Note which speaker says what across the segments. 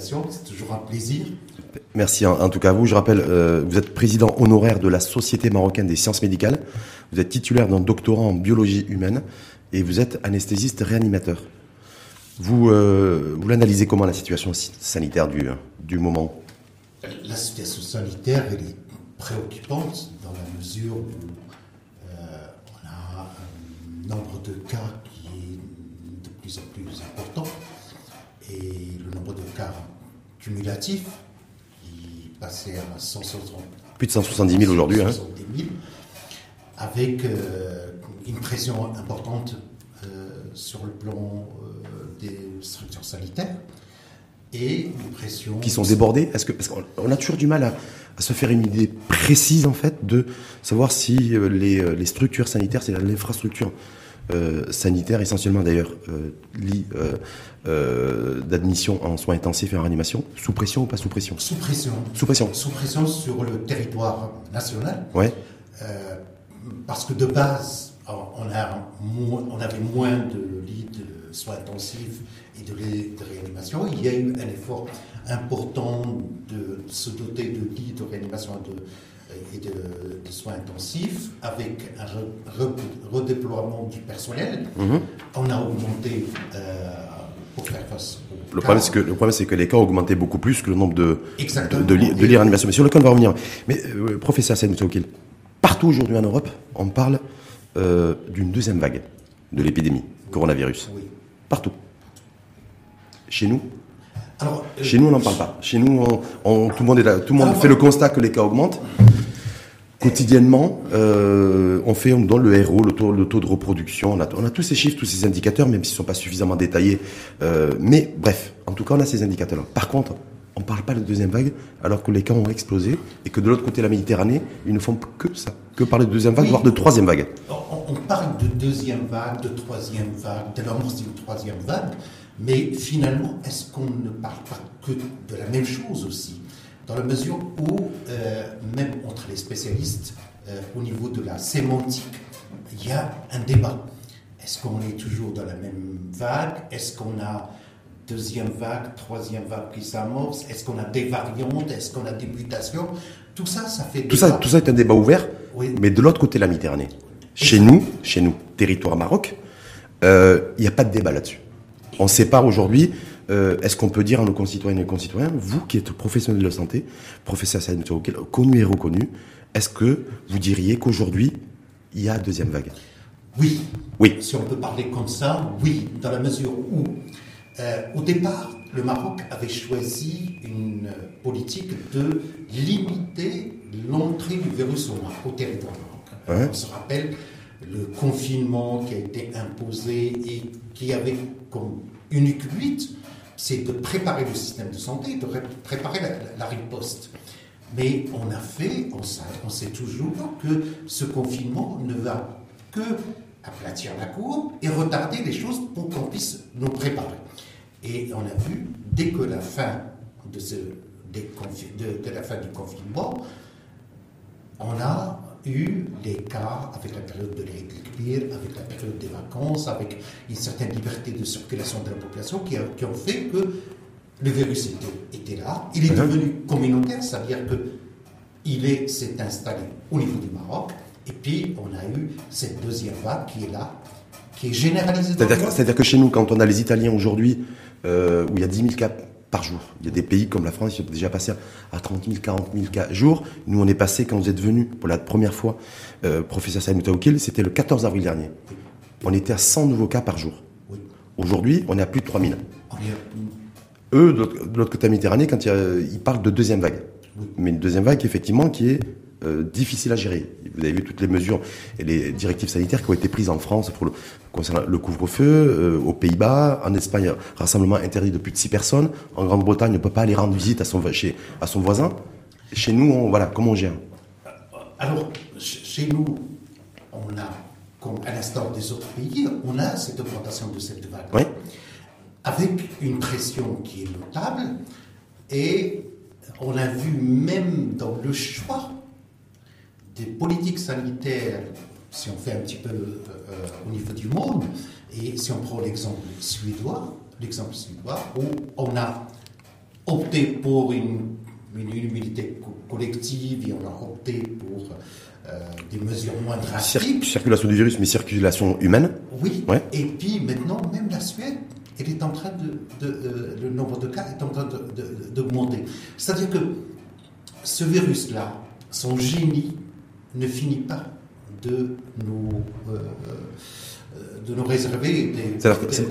Speaker 1: invitation. C'est toujours un plaisir.
Speaker 2: Merci en, tout cas à vous. Je rappelle, euh, vous êtes président honoraire de la Société marocaine des sciences médicales. Vous êtes titulaire d'un doctorat en biologie humaine et vous êtes anesthésiste réanimateur. Vous, euh, vous l'analysez comment la situation sanitaire du, du moment?
Speaker 1: La situation sanitaire, elle est préoccupante dans la mesure où euh, on a un nombre de cas qui est de plus en plus important et le nombre de cas cumulatifs qui passait à 160,
Speaker 2: plus de 170 000 aujourd'hui. Hein.
Speaker 1: Avec euh, une pression importante euh, sur le plan des structures sanitaires et une pression...
Speaker 2: Qui sont débordées Est-ce que, Parce qu'on a toujours du mal à, à se faire une idée précise en fait de savoir si euh, les, euh, les structures sanitaires, c'est l'infrastructure euh, sanitaire essentiellement d'ailleurs euh, euh, d'admission en soins intensifs et en réanimation, sous pression ou pas sous pression?
Speaker 1: Sous pression.
Speaker 2: Sous pression.
Speaker 1: Sous pression sur le territoire national.
Speaker 2: Ouais.
Speaker 1: parce que de base, on, a on avait moins de lits de soins intensifs et de, de réanimation. Il y a eu un effort important de se doter de lits de réanimation et de, soins intensifs avec un redéploiement du personnel. Mhm. On a augmenté euh, pour faire face.
Speaker 2: Le problème, c'est que, le problème, c'est que les cas ont augmenté beaucoup plus que le nombre de, de, de, de réanimation. Mais sur lequel on va revenir. Mais, euh, professeur Sen partout aujourd'hui en Europe, on parle euh, d'une deuxième vague de l'épidémie, coronavirus. Oui. Partout. Chez nous, alors, euh, Chez nous, on n'en parle pas. Chez nous, on, tout le monde, est tout le monde fait le constat que les cas augmentent. Quotidiennement, euh, on fait, on donne le RO, le taux, le taux de reproduction. On a, on a, tous ces chiffres, tous ces indicateurs, même s'ils ne sont pas suffisamment détaillés. Euh, mais bref, en tout cas, on a ces indicateurs-là. Par contre, on ne parle pas de deuxième vague, alors que les cas ont explosé et que de l'autre côté de la Méditerranée, ils ne font que ça, que parler de deuxième vague, voire de troisième vague.
Speaker 1: On, parle de deuxième vague, de troisième vague, de l'amorce d'une troisième vague. Mais finalement, est-ce qu'on ne parle pas que de la même chose aussi Dans la mesure où, euh, même entre les spécialistes, euh, au niveau de la sémantique, il y a un débat. Est-ce qu'on est toujours dans la même vague? Est-ce qu'on a deuxième vague, troisième vague qui s'amorce? Est-ce qu'on a des variantes? Est-ce qu'on a des mutations? Tout ça, ça fait
Speaker 2: tout ça, tout ça est un débat ouvert. Mais de l'autre côté de la Méditerranée, chez nous, chez nous, territoire Maroc, euh, il n'y a pas de débat là-dessus on sépare aujourd'hui. Euh, est-ce qu'on peut dire à nos concitoyennes et concitoyens, vous qui êtes professionnel de la santé, professeur Saïd connu et reconnu, est-ce que vous diriez qu'aujourd'hui, il y a deuxième vague?
Speaker 1: Oui.
Speaker 2: Oui.
Speaker 1: Si on peut parler comme ça, oui, dans la mesure où, euh, au départ, le Maroc avait choisi une politique de limiter l'entrée du virus au, territoire marocain. On se rappelle le confinement qui a été imposé et qui avait comme unique but, c'est de préparer le système de santé, de préparer la, riposte. Mais on a fait, on sait, toujours que ce confinement ne va que aplatir la courbe et retarder les choses pour qu'on puisse nous préparer. Et on a vu, dès que la fin de, ce, de la fin du confinement, on a eu cas avec la période de l'éclair, avec la période des vacances, avec une certaine liberté de circulation de la population qui, qui ont fait que le virus était, était là. Il est mhm. devenu communautaire, c'est-à-dire qu'il s'est installé au niveau du Maroc. Et puis, on a eu cette deuxième vague qui est là, qui est généralisée.
Speaker 2: C'est-à-dire que chez nous, quand on a les Italiens aujourd'hui, euh, où il y a 10 000 cas par jour. Il y a des pays comme la France qui sont déjà passés à 30 000, 40 000 cas jour. Nous, on est passé, quand vous êtes venu pour la première fois, euh, professeur Saïd Moutaoukil, c'était le 14 avril dernier. On était à 100 nouveaux cas par jour. Aujourd'hui, on est à plus de 3 000. Eux, de l'autre côté de la Méditerranée, quand ils parlent de deuxième vague. Mais une deuxième vague, effectivement, qui est euh, difficile à gérer. Vous avez vu toutes les mesures et les directives sanitaires qui ont été prises en France pour le, concernant le couvre-feu, euh, aux Pays-Bas, en Espagne, rassemblement interdit de plus de 6 personnes. En Grande-Bretagne, on ne peut pas aller rendre visite à son, chez, à son voisin. Chez nous, on, voilà, comment on gère?
Speaker 1: Alors, chez nous, on a, comme à l'instar des autres pays, on a cette augmentation de cette vague.
Speaker 2: Oui.
Speaker 1: Avec une pression qui est notable et on a vu même dans le choix des politiques sanitaires, si on fait un petit peu euh, au niveau du monde, et si on prend l'exemple suédois, l'exemple suédois, où on a opté pour une, immunité collective et on a opté pour euh, des mesures moins drastiques.
Speaker 2: circulation du virus, mais circulation humaine.
Speaker 1: Oui. Et puis maintenant, même la Suède, elle est en train de, euh, le nombre de cas est en train d'augmenter. C'est-à-dire que ce virus-là, son génie ne finit pas de nous, euh, euh, de nous réserver des.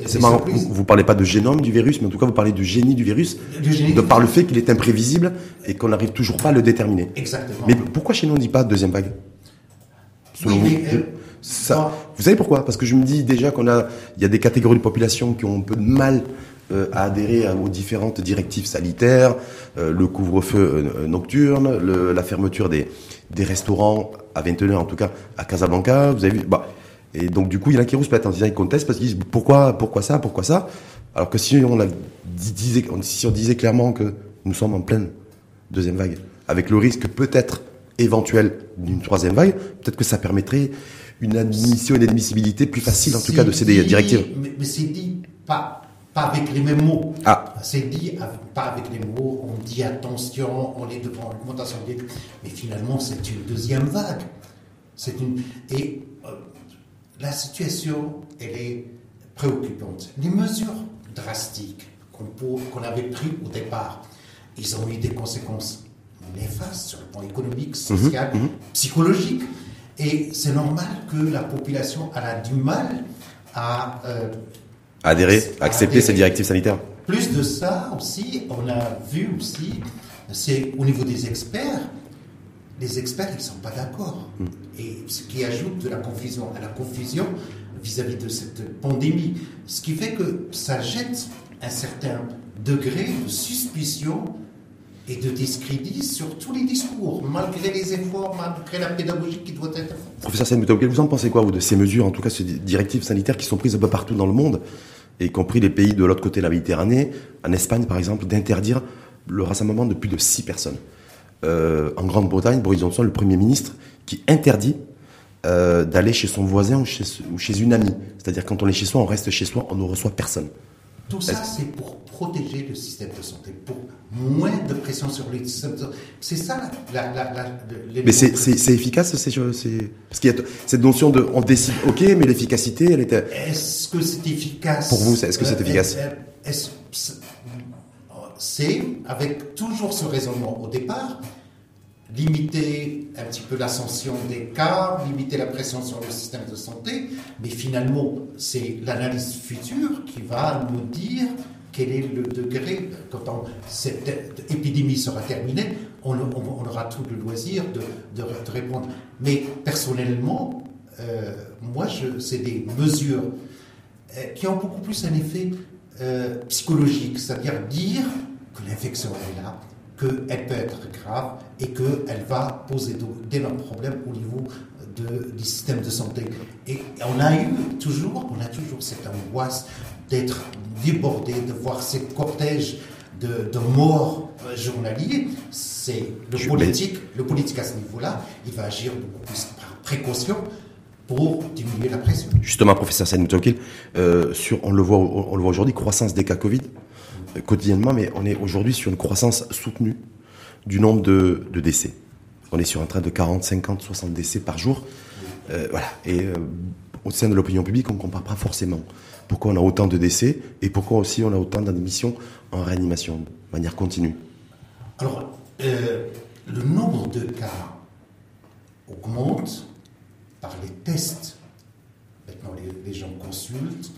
Speaker 2: C'est marrant, vous ne parlez pas de génome du virus, mais en tout cas vous parlez du génie du virus, de par le fait qu'il est imprévisible et qu'on n'arrive toujours pas à le déterminer.
Speaker 1: Exactement.
Speaker 2: Mais pourquoi chez nous on ne dit pas deuxième vague? Selon vous euh, ça, vous savez pourquoi? Parce que je me dis déjà qu'on a, il y a des catégories de population qui ont un peu de mal à adhérer aux différentes directives sanitaires, euh, le couvre-feu euh, nocturne, la fermeture des, des restaurants à 21h en tout cas à Casablanca. Vous avez vu bah, Et donc du coup, il y en a qui rouspètent en disant ils contestent parce qu'ils disent pourquoi, pourquoi ça, pourquoi ça? Alors que si on, disait, si on disait clairement que nous sommes en pleine deuxième vague, avec le risque peut-être éventuel d'une troisième vague, peut-être que ça permettrait une admission, une admissibilité plus facile en tout cas de ces directives.
Speaker 1: mais c'est dit pas pas avec les mêmes mots.
Speaker 2: Ah.
Speaker 1: C'est dit pas avec les mots, on dit attention, on est devant l'augmentation des... Mais finalement, c'est une deuxième vague. C'est une... Et euh, la situation, elle est préoccupante. Les mesures drastiques qu'on avait prises au départ, ils ont eu des conséquences néfastes sur le plan économique, mhm, social, mhm. psychologique. Et c'est normal que la population a du mal à euh,
Speaker 2: adhérer, accepter ces directives sanitaires.
Speaker 1: Plus de ça aussi, on a vu aussi, c'est au niveau des experts, les experts, ils ne sont pas d'accord. Hmm. Et ce qui ajoute de la confusion à la confusion vis-à-vis de cette pandémie. Ce qui fait que ça jette un certain degré de suspicion et de discrédit sur tous les discours, malgré les efforts, malgré la pédagogie qui doit être faite.
Speaker 2: Professeur Senmoutoukel, vous en pensez quoi, vous, de ces mesures, en tout cas ces directives sanitaires qui sont prises un peu partout dans le monde, y compris les pays de l'autre côté de la Méditerranée, en Espagne par exemple, d'interdire le rassemblement de plus de six personnes euh, En Grande-Bretagne, Boris Johnson, le Premier ministre, qui interdit euh, d'aller chez son voisin ou chez une amie. C'est-à-dire quand on est chez soi, on reste chez soi, on ne reçoit personne.
Speaker 1: Tout ça, c'est pour protéger le système de santé, pour moins de pression sur le système de santé. C'est ça la, la, la,
Speaker 2: Mais c'est efficace, c'est parce qu'il y a cette notion de on décide, ok, mais l'efficacité, elle était.
Speaker 1: Est-ce que c'est efficace?
Speaker 2: Pour vous, est-ce que c'est euh, efficace?
Speaker 1: C'est avec toujours ce raisonnement au départ limiter un petit peu l'ascension des cas, limiter la pression sur le système de santé, mais finalement, c'est l'analyse future qui va nous dire quel est le degré, quand cette épidémie sera terminée, on, aura tout le loisir de, répondre. Mais personnellement, euh, moi, c'est des mesures euh, qui ont beaucoup plus un effet euh, psychologique, c'est-à-dire dire que l'infection est là, qu'elle peut être grave et qu'elle va poser d'énormes problèmes au niveau de, du système de santé. Et on a eu toujours, on a toujours cette angoisse d'être débordé, de voir ces cortèges de, de morts journaliers. C'est le politique, le politique à ce niveau-là, il va agir beaucoup plus par précaution pour diminuer la pression.
Speaker 2: Justement, professeur Saïd euh, sur, on le voit, on le voit aujourd'hui, croissance des cas Covid quotidiennement, mais on est aujourd'hui sur une croissance soutenue du nombre de, décès. On est sur un train de 40, 50, 60 décès par jour. Euh, voilà. Et euh, au sein de l'opinion publique, on ne compare pas forcément pourquoi on a autant de décès et pourquoi aussi on a autant d'admissions en réanimation de manière continue.
Speaker 1: Alors, euh, le nombre de cas augmente par les tests. Maintenant, les gens consultent,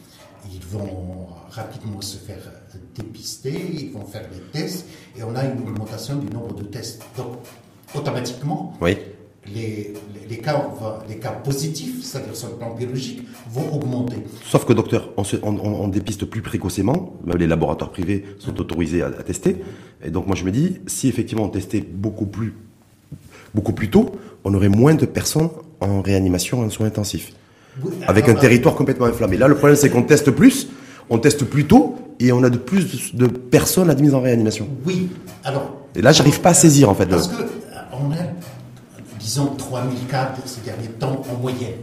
Speaker 1: ils vont rapidement se faire dépister, ils vont faire les tests, et on a une augmentation du nombre de tests. Donc, automatiquement,
Speaker 2: oui.
Speaker 1: les, les, cas, les cas positifs, c'est-à-dire sur le plan biologique, vont augmenter.
Speaker 2: Sauf que, docteur, on, on, dépiste plus précocement, les laboratoires privés sont autorisés à, tester, et donc moi je me dis, si effectivement on testait beaucoup plus, beaucoup plus tôt, on aurait moins de personnes en réanimation en soins intensifs avec un territoire complètement inflammé. Là, le problème, c'est qu'on teste plus, on teste plus tôt, et on a de plus de personnes admises en réanimation.
Speaker 1: Oui, alors.
Speaker 2: Et là, j'arrive pas à saisir, en fait.
Speaker 1: Parce que, on a, disons, 3000 cas ces derniers temps en moyenne.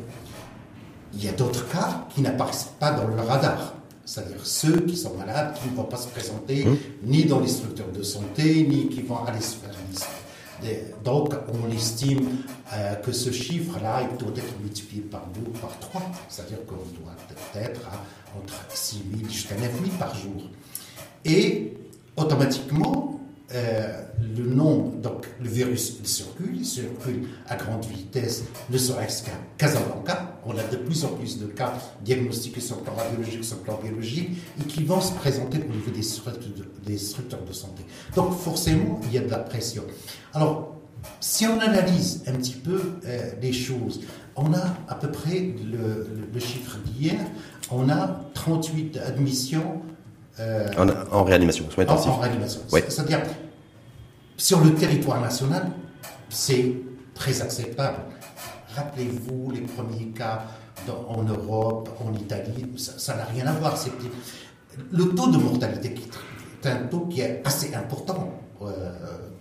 Speaker 1: Il y a d'autres cas qui n'apparaissent pas dans le radar. c'est-à-dire ceux qui sont malades, qui ne vont pas se présenter hum. ni dans les structures de santé, ni qui vont aller se faire donc, on estime euh, que ce chiffre-là, il doit être multiplié par deux ou par trois. C'est-à-dire qu'on doit être à entre 6 000 jusqu'à 9 000 par jour. Et automatiquement, euh, le nombre, donc le virus il circule, il circule à grande vitesse, ne serait-ce qu'à Casablanca. On a de plus en plus de cas diagnostiqués sur le plan radiologique, sur le plan biologique, et qui vont se présenter au niveau des structures de, santé. Donc forcément, il y a de la pression. Alors, si on analyse un petit peu euh, les choses, on a à peu près le chiffre d'hier, on a 38 admissions
Speaker 2: euh, en, réanimation,
Speaker 1: soins intensifs. En, réanimation. C'est-à-dire, sur le territoire national, c'est très acceptable. Rappelez-vous les premiers cas en Europe, en Italie, ça n'a rien à voir. Le taux de mortalité est un taux qui est assez important euh,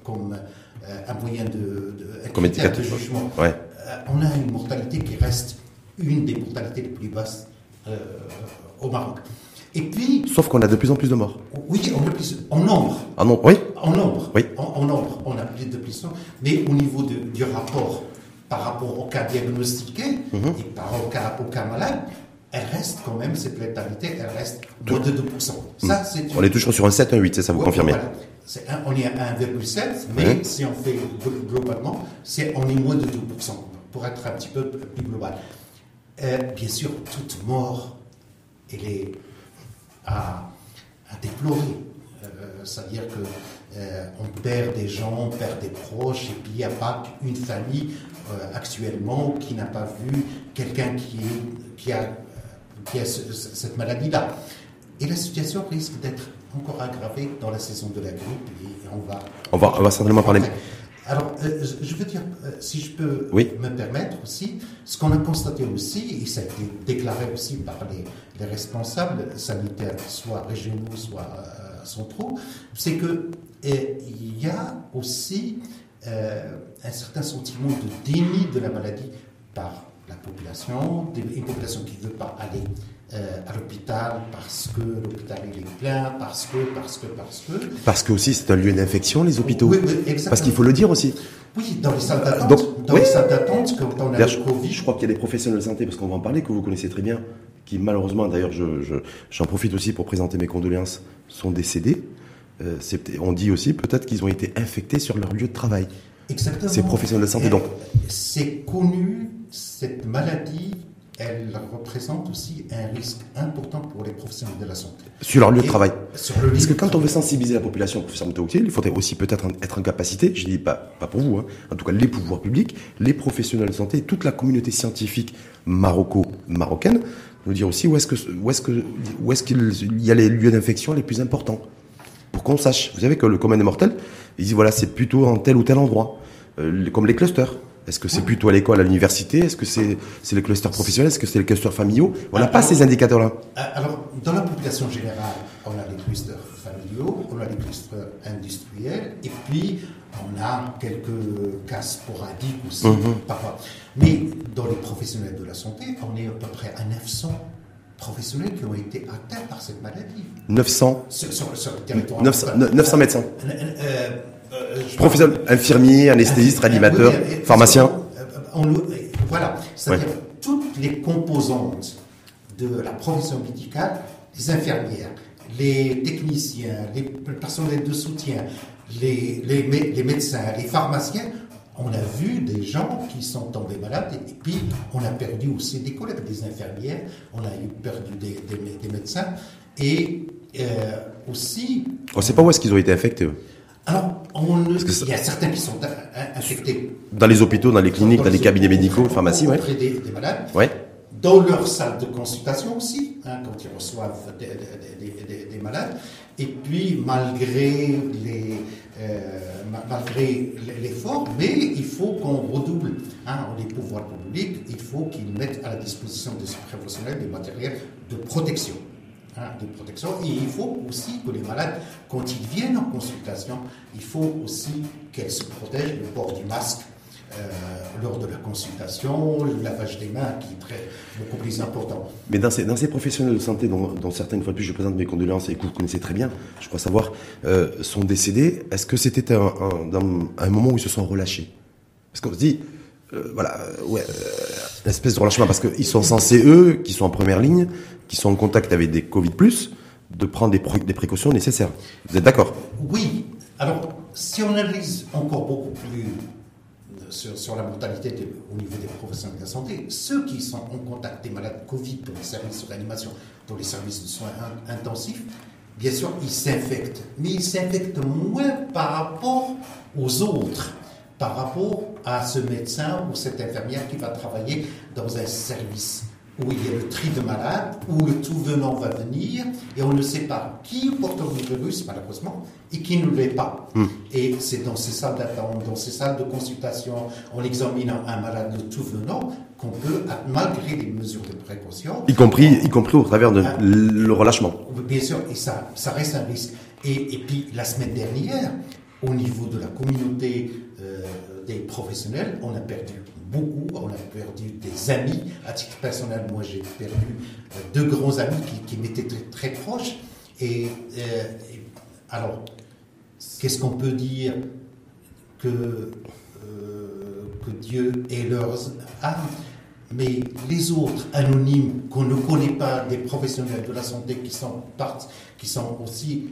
Speaker 1: comme euh, un moyen de,
Speaker 2: de,
Speaker 1: jugement. on a une mortalité qui reste une des mortalités les plus basses au Maroc.
Speaker 2: Et puis. Sauf qu'on a de plus en plus de morts.
Speaker 1: Oui, on a plus, en nombre.
Speaker 2: En nombre, oui.
Speaker 1: En nombre. Oui. En, nombre, on a plus de plus. Mais au niveau du rapport par rapport au cas diagnostiqué mhm. et par rapport au cas, malade, elle reste quand même, cette létalité, elle reste moins de 2%. Ça,
Speaker 2: mhm. On est toujours sur un 7, un 8, c'est ça, vous confirmez
Speaker 1: On est à 1,7, mais si on fait globalement, c'est, on est moins de 2%, pour être un petit peu plus global. Euh, bien sûr, toute mort, elle est à, déplorer. Euh, c'est-à-dire que euh, on perd des gens, on perd des proches, et puis il n'y a pas une famille euh, actuellement qui n'a pas vu quelqu'un qui, qui, a, qui a cette maladie-là. Et la situation risque d'être encore aggravée dans la saison de la grippe, et on va...
Speaker 2: On va, on va certainement parler...
Speaker 1: Alors, euh, je veux dire, euh, si je peux me permettre aussi, ce qu'on a constaté aussi, et ça a été déclaré aussi par les, responsables sanitaires, soit régionaux, soit euh, centraux, c'est que il y a aussi un certain sentiment de déni de la maladie par la population, une population qui ne veut pas aller euh, à l'hôpital parce que l'hôpital est plein, parce que, parce que, parce que.
Speaker 2: Parce que aussi c'est un lieu d'infection, les hôpitaux. Oui, oui, exactement. Parce qu'il faut le dire aussi.
Speaker 1: Oui, dans les salles d'attente. Dans les salles d'attente, quand on a
Speaker 2: le Covid. Je crois qu'il y a des professionnels de santé, parce qu'on va en parler, que vous connaissez très bien, qui malheureusement, d'ailleurs, j'en je, j'en profite aussi pour présenter mes condoléances, sont décédés. Euh, on dit aussi peut-être qu'ils ont été infectés sur leur lieu de travail.
Speaker 1: Exactement.
Speaker 2: Ces professionnels de santé, donc.
Speaker 1: C'est connu, cette maladie elle représente aussi un risque important pour les professionnels de la santé.
Speaker 2: Sur leur lieu de travail. Parce que quand on veut sensibiliser la population, professeur Mtaoutil, il faudrait aussi peut-être être en capacité, je dis pas, pas pour vous, hein, en tout cas les pouvoirs publics, les professionnels de santé, toute la communauté scientifique maroco-marocaine, nous dire aussi où est-ce que où est-ce que où est-ce qu'il y a les lieux d'infection les plus importants pour qu'on sache. Vous savez que le commun des mortels, il dit voilà c'est plutôt en tel ou tel endroit, euh, comme les clusters. Est-ce que c'est plutôt à l'école, à l'université? Est-ce que c'est les clusters professionnels Est-ce que c'est les clusters familiaux On n'a pas ces indicateurs-là.
Speaker 1: Euh, alors, dans la population générale, on a les clusters familiaux, on a les clusters industriels, et puis on a quelques cas sporadiques aussi, mhm. parfois. Mais dans les professionnels de la santé, on est à peu près à 900 professionnels qui ont été atteints par cette maladie.
Speaker 2: 900
Speaker 1: Sur, le territoire.
Speaker 2: 900, médecins. Euh euh, Professeur, infirmier, anesthésiste, réanimateur, pharmacien.
Speaker 1: voilà, c'est-à-dire toutes les composantes de la profession médicale, les infirmières, les techniciens, les personnels de soutien, les, les, médecins, les pharmaciens, on a vu des gens qui sont tombés malades et, puis on a perdu aussi des collègues, des infirmières, on a eu perdu des, des, médecins et euh, aussi.
Speaker 2: On ne sait pas où est-ce qu'ils ont été affectés.
Speaker 1: Alors, il y a certains qui sont infectés.
Speaker 2: Dans les hôpitaux, dans les cliniques, dans, les cabinets médicaux, pharmacies, oui.
Speaker 1: Des, des malades. Ouais. Dans leur salle de consultation aussi, hein, quand ils reçoivent des, malades. Et puis, malgré les, euh, malgré l'effort, mais il faut qu'on redouble. Hein, les pouvoirs publics, il faut qu'ils mettent à la disposition de ces professionnels des matériels de protection. Hein, de protection. Et il faut aussi que les malades, quand ils viennent en consultation, il faut aussi qu'elles se protègent, le port du masque, lors de la consultation, le lavage des mains qui est très, beaucoup plus important.
Speaker 2: Mais dans ces, dans ces professionnels de santé, dont, dont, certains, une fois de plus, je présente mes condoléances et que vous connaissez très bien, je crois savoir, euh, sont décédés, est-ce que c'était un, un, moment où ils se sont relâchés? Parce qu'on se dit, euh, voilà, euh, ouais, euh, une espèce de relâchement, parce qu'ils sont censés, eux, qui sont en première ligne, qui sont en contact avec des Covid+, de prendre des, précautions nécessaires. Vous êtes d'accord?
Speaker 1: Oui. Alors, si on analyse encore beaucoup plus sur, sur, la mortalité au niveau des professionnels de la santé, ceux qui sont en contact des malades Covid dans les services de réanimation, dans les services de soins intensifs, bien sûr, ils s'infectent. Mais ils s'infectent moins par rapport aux autres, par rapport à ce médecin ou cette infirmière qui va travailler dans un service où il y a le tri de malades, où le tout venant va venir, et on ne sait pas qui porte le virus, malheureusement, et qui ne l'est pas. Hmm. Et c'est dans ces salles d'attente, dans ces salles de consultation, en examinant un malade le tout venant, qu'on peut, malgré les mesures de précaution...
Speaker 2: Y compris, y compris au travers de hein, le relâchement.
Speaker 1: Bien sûr, et ça, ça reste un risque. Et, et puis, la semaine dernière, au niveau de la communauté euh, des professionnels, on a perdu beaucoup. On a perdu des amis. À titre personnel, moi, j'ai perdu euh, deux grands amis qui, m'étaient très, proches. Et, euh, alors, qu'est-ce qu'on peut dire que, euh, que Dieu ait leurs âmes mais les autres anonymes qu'on ne connaît pas, des professionnels de la santé qui sont, qui sont aussi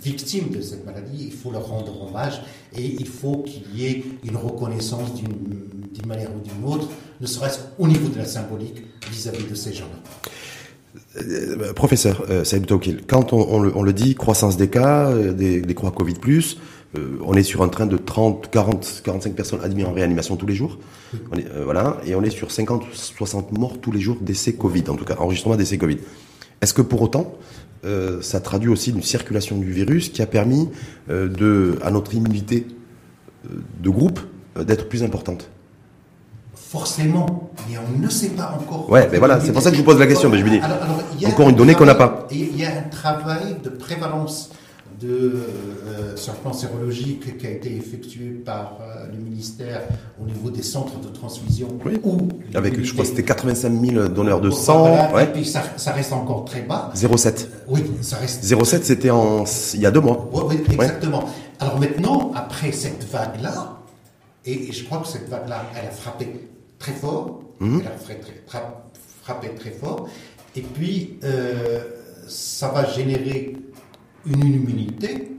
Speaker 1: victimes de cette maladie, il faut leur rendre hommage et il faut qu'il y ait une reconnaissance d'une manière ou d'une autre, ne serait-ce au niveau de la symbolique vis-à-vis de ces gens-là.
Speaker 2: Euh, professeur euh, Saïd Tokil, quand on, le, dit, croissance des cas, euh, des, des croix Covid+, euh, on est sur un train de 30, 40, 45 personnes admises en réanimation tous les jours. On est, voilà, et on est sur 50, 60 morts tous les jours d'essais Covid, en tout cas, enregistrement d'essais Covid. Est-ce que pour autant, euh, ça traduit aussi une circulation du virus qui a permis euh, de, à notre immunité euh, de groupe d'être plus importante?
Speaker 1: Forcément, mais on ne sait pas encore.
Speaker 2: Ouais, mais voilà, c'est pour ça que je vous pose la question. Mais je me dis, encore une donnée qu'on n'a pas.
Speaker 1: Il y a un travail de prévalence de, euh, sur le plan sérologique qui a été effectué par euh, le ministère au niveau des centres de transfusion.
Speaker 2: Oui. Avec, je crois que c'était 85 000 donneurs de sang.
Speaker 1: ouais. Et puis ça, ça, reste encore très bas.
Speaker 2: 0,7.
Speaker 1: oui, ça reste.
Speaker 2: 0,7, c'était en, il y a deux mois.
Speaker 1: Oui, exactement. Alors maintenant, après cette vague-là, et, je crois que cette vague-là, elle a frappé très fort. Mhm. Elle a frappé très, frappé très fort. Et puis, euh, ça va générer une immunité.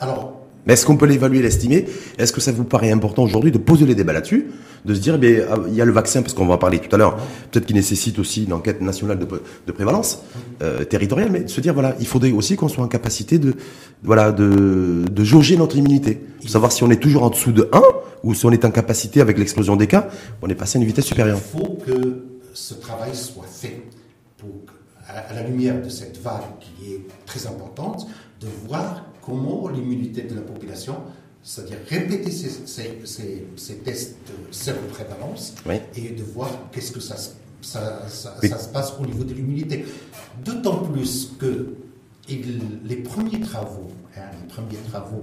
Speaker 1: Alors.
Speaker 2: Mais est-ce qu'on peut l'évaluer, l'estimer? Est-ce que ça vous paraît important aujourd'hui de poser les débats là-dessus? De se dire, eh ah, il y a le vaccin, parce qu'on va en parler tout à l'heure, peut-être qu'il nécessite aussi une enquête nationale de, de prévalence euh, territoriale, mais de se dire, voilà, il faudrait aussi qu'on soit en capacité de, voilà, de, de jauger notre immunité. savoir si on est toujours en dessous de 1 ou si on est en capacité, avec l'explosion des cas, on est passé à une vitesse supérieure.
Speaker 1: Il faut que ce travail soit fait pour, à la lumière de cette vague qui est très importante, de voir comment l'immunité de la population, c'est-à-dire répéter ces, ces, tests de séroprévalence et de voir qu'est-ce que ça, ça, ça, se passe au niveau de l'immunité. D'autant plus que les premiers travaux, hein, les premiers travaux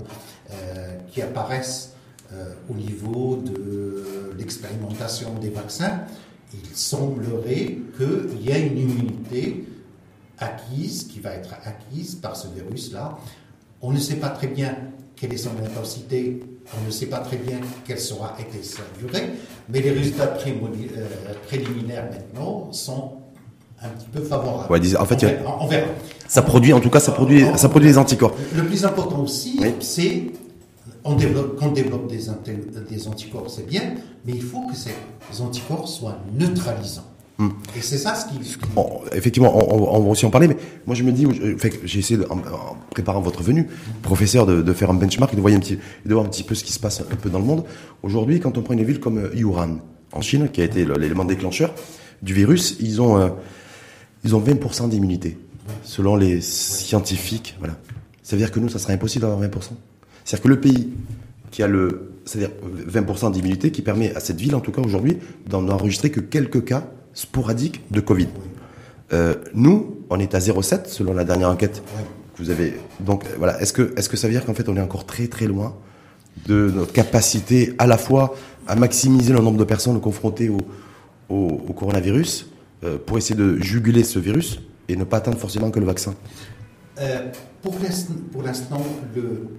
Speaker 1: euh, qui apparaissent euh, au niveau de l'expérimentation des vaccins, il semblerait qu'il y a une immunité acquise, qui va être acquise par ce virus-là. On ne sait pas très bien quelle est son intensité, on ne sait pas très bien quelle sera sa durée, mais les résultats euh, préliminaires maintenant sont un petit peu favorables.
Speaker 2: en fait, on, verra. Ça produit, en tout cas, ça produit, ça produit des anticorps.
Speaker 1: Le plus important aussi, c'est on développe, qu'on développe des, des anticorps, c'est bien, mais il faut que ces anticorps soient neutralisants. Hmm. Et c'est ça ce qui.
Speaker 2: effectivement, on, va aussi en parler, mais moi je me dis, j'ai essayé, en, préparant votre venue, professeur, de, faire un benchmark et de, voir un petit, de voir un petit peu ce qui se passe un peu dans le monde. Aujourd'hui, quand on prend une ville comme Yuan, euh, en Chine, qui a été l'élément déclencheur du virus, ils ont, euh, ils ont 20% d'immunité, selon les scientifiques. Voilà. Ça veut dire que nous, ça serait impossible d'avoir 20%. C'est-à-dire que le pays qui a le, c'est-à-dire 20% d'immunité, qui permet à cette ville, en tout cas aujourd'hui, d'en enregistrer que quelques cas sporadique de Covid. Euh, nous, on est à 0,7 selon la dernière enquête que vous avez. Donc voilà, est-ce que, est-ce que ça veut dire qu'en fait on est encore très très loin de notre capacité à la fois à maximiser le nombre de personnes confrontées au, coronavirus euh, pour essayer de juguler ce virus et ne pas atteindre forcément que le vaccin
Speaker 1: euh, Pour l'instant, le,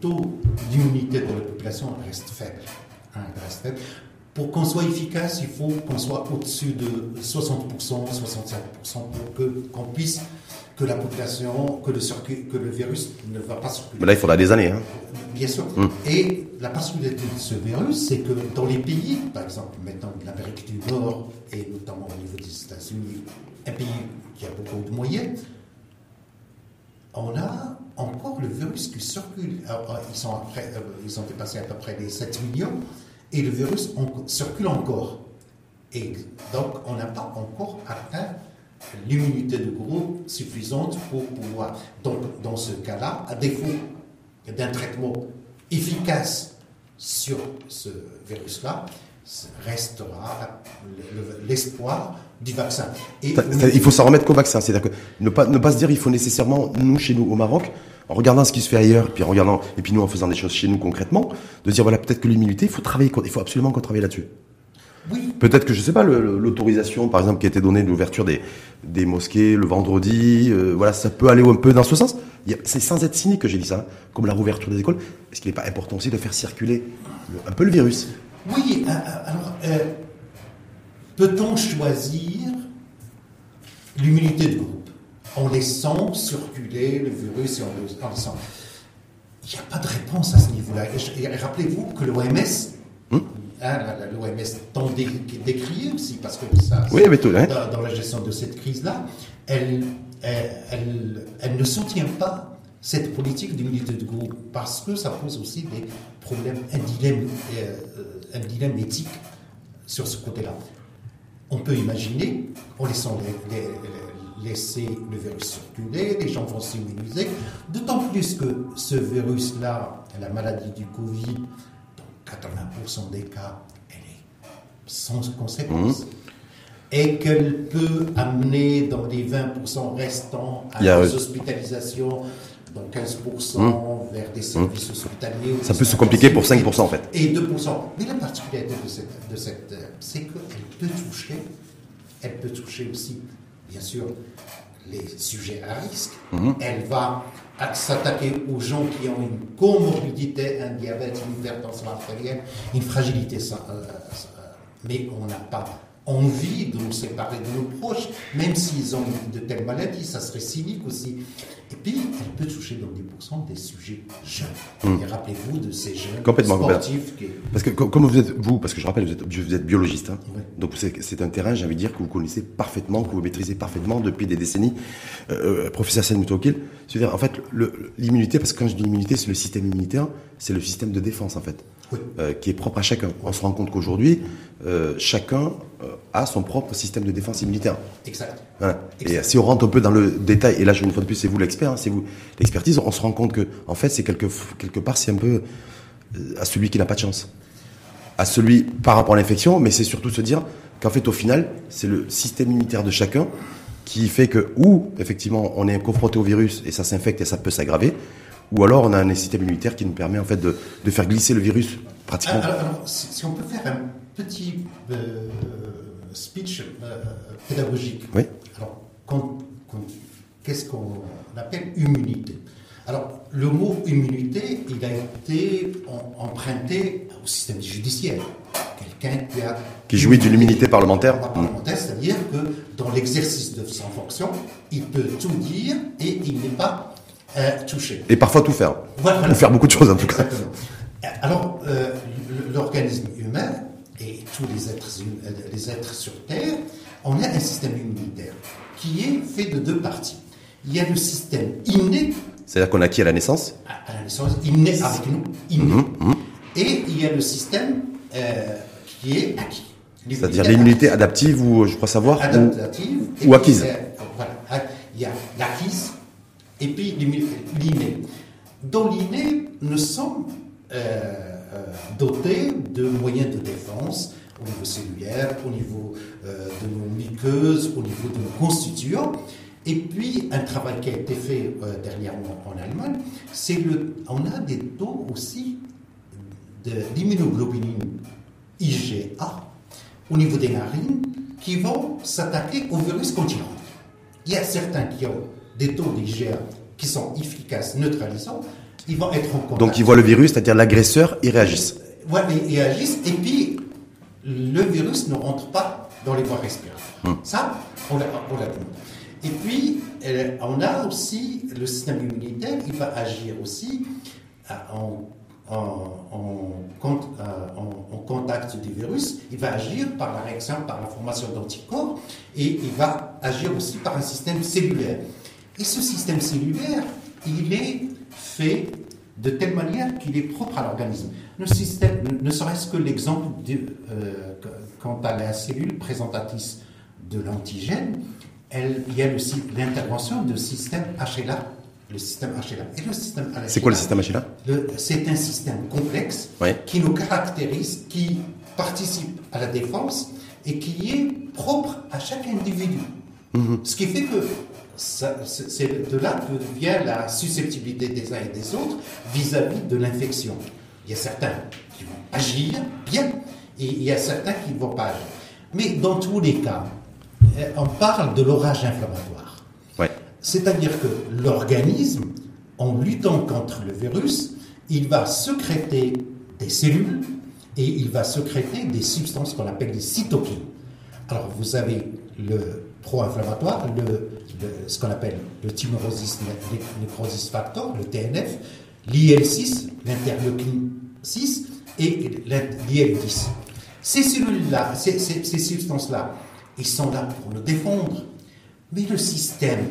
Speaker 1: taux d'immunité de la population reste faible. Hein, reste faible. Pour qu'on soit efficace, il faut qu'on soit au-dessus de 60%, 65% pour qu'on puisse, que la population, que le, circuit, que le virus ne va pas circuler.
Speaker 2: Mais là, il faudra des années. Hein.
Speaker 1: Bien sûr. Hum. Et la particularité de ce virus, c'est que dans les pays, par exemple, maintenant l'Amérique du Nord, et notamment au niveau des États-Unis, un pays qui a beaucoup de moyens, on a encore le virus qui circule. ils, sont après, euh, ils ont dépassé à peu près les 7 millions et le virus circule encore. Et donc, on n'a pas encore atteint l'immunité de groupe suffisante pour pouvoir. Donc, dans ce cas-là, à défaut d'un traitement efficace sur ce virus-là, restera l'espoir du vaccin.
Speaker 2: Et il faut s'en remettre qu'au vaccin. C'est-à-dire que ne pas, ne pas se dire il faut nécessairement, nous, chez nous, au Maroc, en regardant ce qui se fait ailleurs, puis en regardant, et puis nous en faisant des choses chez nous concrètement, de dire voilà peut-être que l'immunité, il faut travailler, il faut absolument qu'on travaille là-dessus. Peut-être que je sais pas l'autorisation par exemple qui a été donnée d'ouverture des, des mosquées le vendredi, euh, voilà ça peut aller un peu dans ce sens. C'est sans être cynique que j'ai dit ça, hein. comme la rouverture des écoles. Est-ce qu'il n'est pas important aussi de faire circuler un peu le virus
Speaker 1: Oui. Euh, euh, alors peut-on choisir l'immunité de groupe en laissant circuler le virus et. Il n'y a pas de réponse à ce niveau-là. Rappelez-vous que l'OMS, hein, l'OMS tant décriée aussi, parce que ça,
Speaker 2: oui, hein.
Speaker 1: dans, la gestion de cette crise-là, elle, elle, elle, ne soutient pas cette politique d'immunité de groupe parce que ça pose aussi des problèmes, un dilemme, euh, un dilemme éthique sur ce côté-là. On peut imaginer, en laissant les laisser le virus circuler, les gens vont s'immuniser. D'autant plus que ce virus-là, la maladie du Covid, 80% des cas, elle est sans conséquence. Mmh. Et qu'elle peut amener dans les 20% restants à des hospitalisations, donc 15% mmh. vers des services mmh. hospitaliers.
Speaker 2: Ça peut se compliquer pour 5% en fait.
Speaker 1: Et 2%. Mais la particularité de cette, de cette c'est qu'elle peut toucher, elle peut toucher aussi bien sûr les sujets à risque. Mhm. Elle va s'attaquer aux gens qui ont une comorbidité, un diabète, une hypertension artérielle, une fragilité. Euh, euh, mais on n'a pas envie de nous séparer de nos proches, même s'ils ont de telles maladies, ça serait cynique aussi. Et puis, elle peut toucher dans 10% des sujets jeunes. Hmm. Et rappelez-vous de ces jeunes
Speaker 2: Complètement sportifs. Parce que, comme vous êtes, vous, parce que je rappelle, vous êtes, vous êtes biologiste, hein. donc c'est un terrain, j'ai envie de dire, que vous connaissez parfaitement, que vous maîtrisez parfaitement depuis des décennies. Euh, euh professeur Sen c'est-à-dire, en fait, l'immunité, parce que quand je dis immunité, c'est le système immunitaire, c'est le système de défense, en fait. Euh, qui est propre à chacun. On se rend compte qu'aujourd'hui, euh, chacun euh, a son propre système de défense immunitaire.
Speaker 1: Exact.
Speaker 2: Et si on rentre un peu dans le détail, et là, une fois de plus, c'est vous l'expert, hein, c'est vous l'expertise, on se rend compte que, en fait, c'est quelque, quelque part, c'est un peu à celui qui n'a pas de chance. À celui par rapport à l'infection, mais c'est surtout se dire qu'en fait, au final, c'est le système immunitaire de chacun qui fait que, ou, effectivement, on est confronté au virus et ça s'infecte et ça peut s'aggraver, ou alors on a un système immunitaire qui nous permet en fait de, de faire glisser le virus pratiquement.
Speaker 1: Alors, si, on peut faire un petit euh, speech euh, pédagogique.
Speaker 2: Oui.
Speaker 1: Alors, qu'est-ce qu'on appelle immunité? Alors, le mot immunité, il a été emprunté au système judiciaire. Quelqu'un qui a.
Speaker 2: Qui jouit d'une immunité parlementaire.
Speaker 1: Parlementaire, c'est-à-dire que dans l'exercice de sa fonction, il peut tout dire et il n'est pas toucher.
Speaker 2: Et parfois tout faire. Ou faire beaucoup de choses en tout cas.
Speaker 1: Alors, euh, l'organisme humain et tous les êtres, euh, les êtres sur Terre, on a un système immunitaire qui est fait de deux parties. Il y a le système inné.
Speaker 2: C'est-à-dire qu'on acquis à la naissance
Speaker 1: À la naissance, naît avec nous, inné. Mhm, mhm. Et il y a le système qui est acquis.
Speaker 2: C'est-à-dire l'immunité adaptive ou, je crois savoir,
Speaker 1: adaptative
Speaker 2: ou, acquise.
Speaker 1: voilà. Il y a l'acquise et puis l'inné. Dans l'inné, nous sommes euh, euh, dotés de moyens de défense au niveau cellulaire, au niveau euh, de nos muqueuses, au niveau de nos constituants. Et puis, un travail qui a été fait dernièrement en Allemagne, c'est le, on a des taux aussi de l'immunoglobuline IgA au niveau des narines qui vont s'attaquer au virus rentre. Il y a certains qui ont des taux d'IgA qui sont efficaces, neutralisants, ils vont être en contact.
Speaker 2: Donc ils voient le virus, c'est-à-dire l'agresseur, ils réagissent.
Speaker 1: Oui, ils réagissent, et puis le virus ne rentre pas dans les voies respiratoires. Hum. Ça, on l'a Et puis, euh, on a aussi le système immunitaire, il va agir aussi euh, en en, en, contact du virus, il va agir par la réaction, par la formation d'anticorps, et il va agir aussi par un système cellulaire. Et ce système cellulaire, il est fait de telle manière qu'il est propre à l'organisme. Le système, ne serait-ce que l'exemple euh, quant à la cellule présentatrice de l'antigène, il y a l'intervention du système HLA le système HLA.
Speaker 2: Et le système C'est quoi le système HLA
Speaker 1: C'est un système complexe qui nous caractérise, qui participe à la défense et qui est propre à chaque individu. Mhm. Ce qui fait que c'est de là que vient la susceptibilité des uns et des autres vis-à-vis de l'infection. Il y a certains qui vont agir bien et il y a certains qui ne vont pas agir. Mais dans tous les cas, on parle de l'orage inflammatoire. C'est-à-dire que l'organisme, en luttant contre le virus, il va sécréter des cellules et il va sécréter des substances qu'on appelle des cytokines. Alors vous avez le pro-inflammatoire, le, ce qu'on appelle le tumorosis necrosis factor, le TNF, l'IL6, l'interleukine 6 et l'IL10. Ces cellules-là, ces, ces substances-là, ils sont là pour le défendre. Mais le système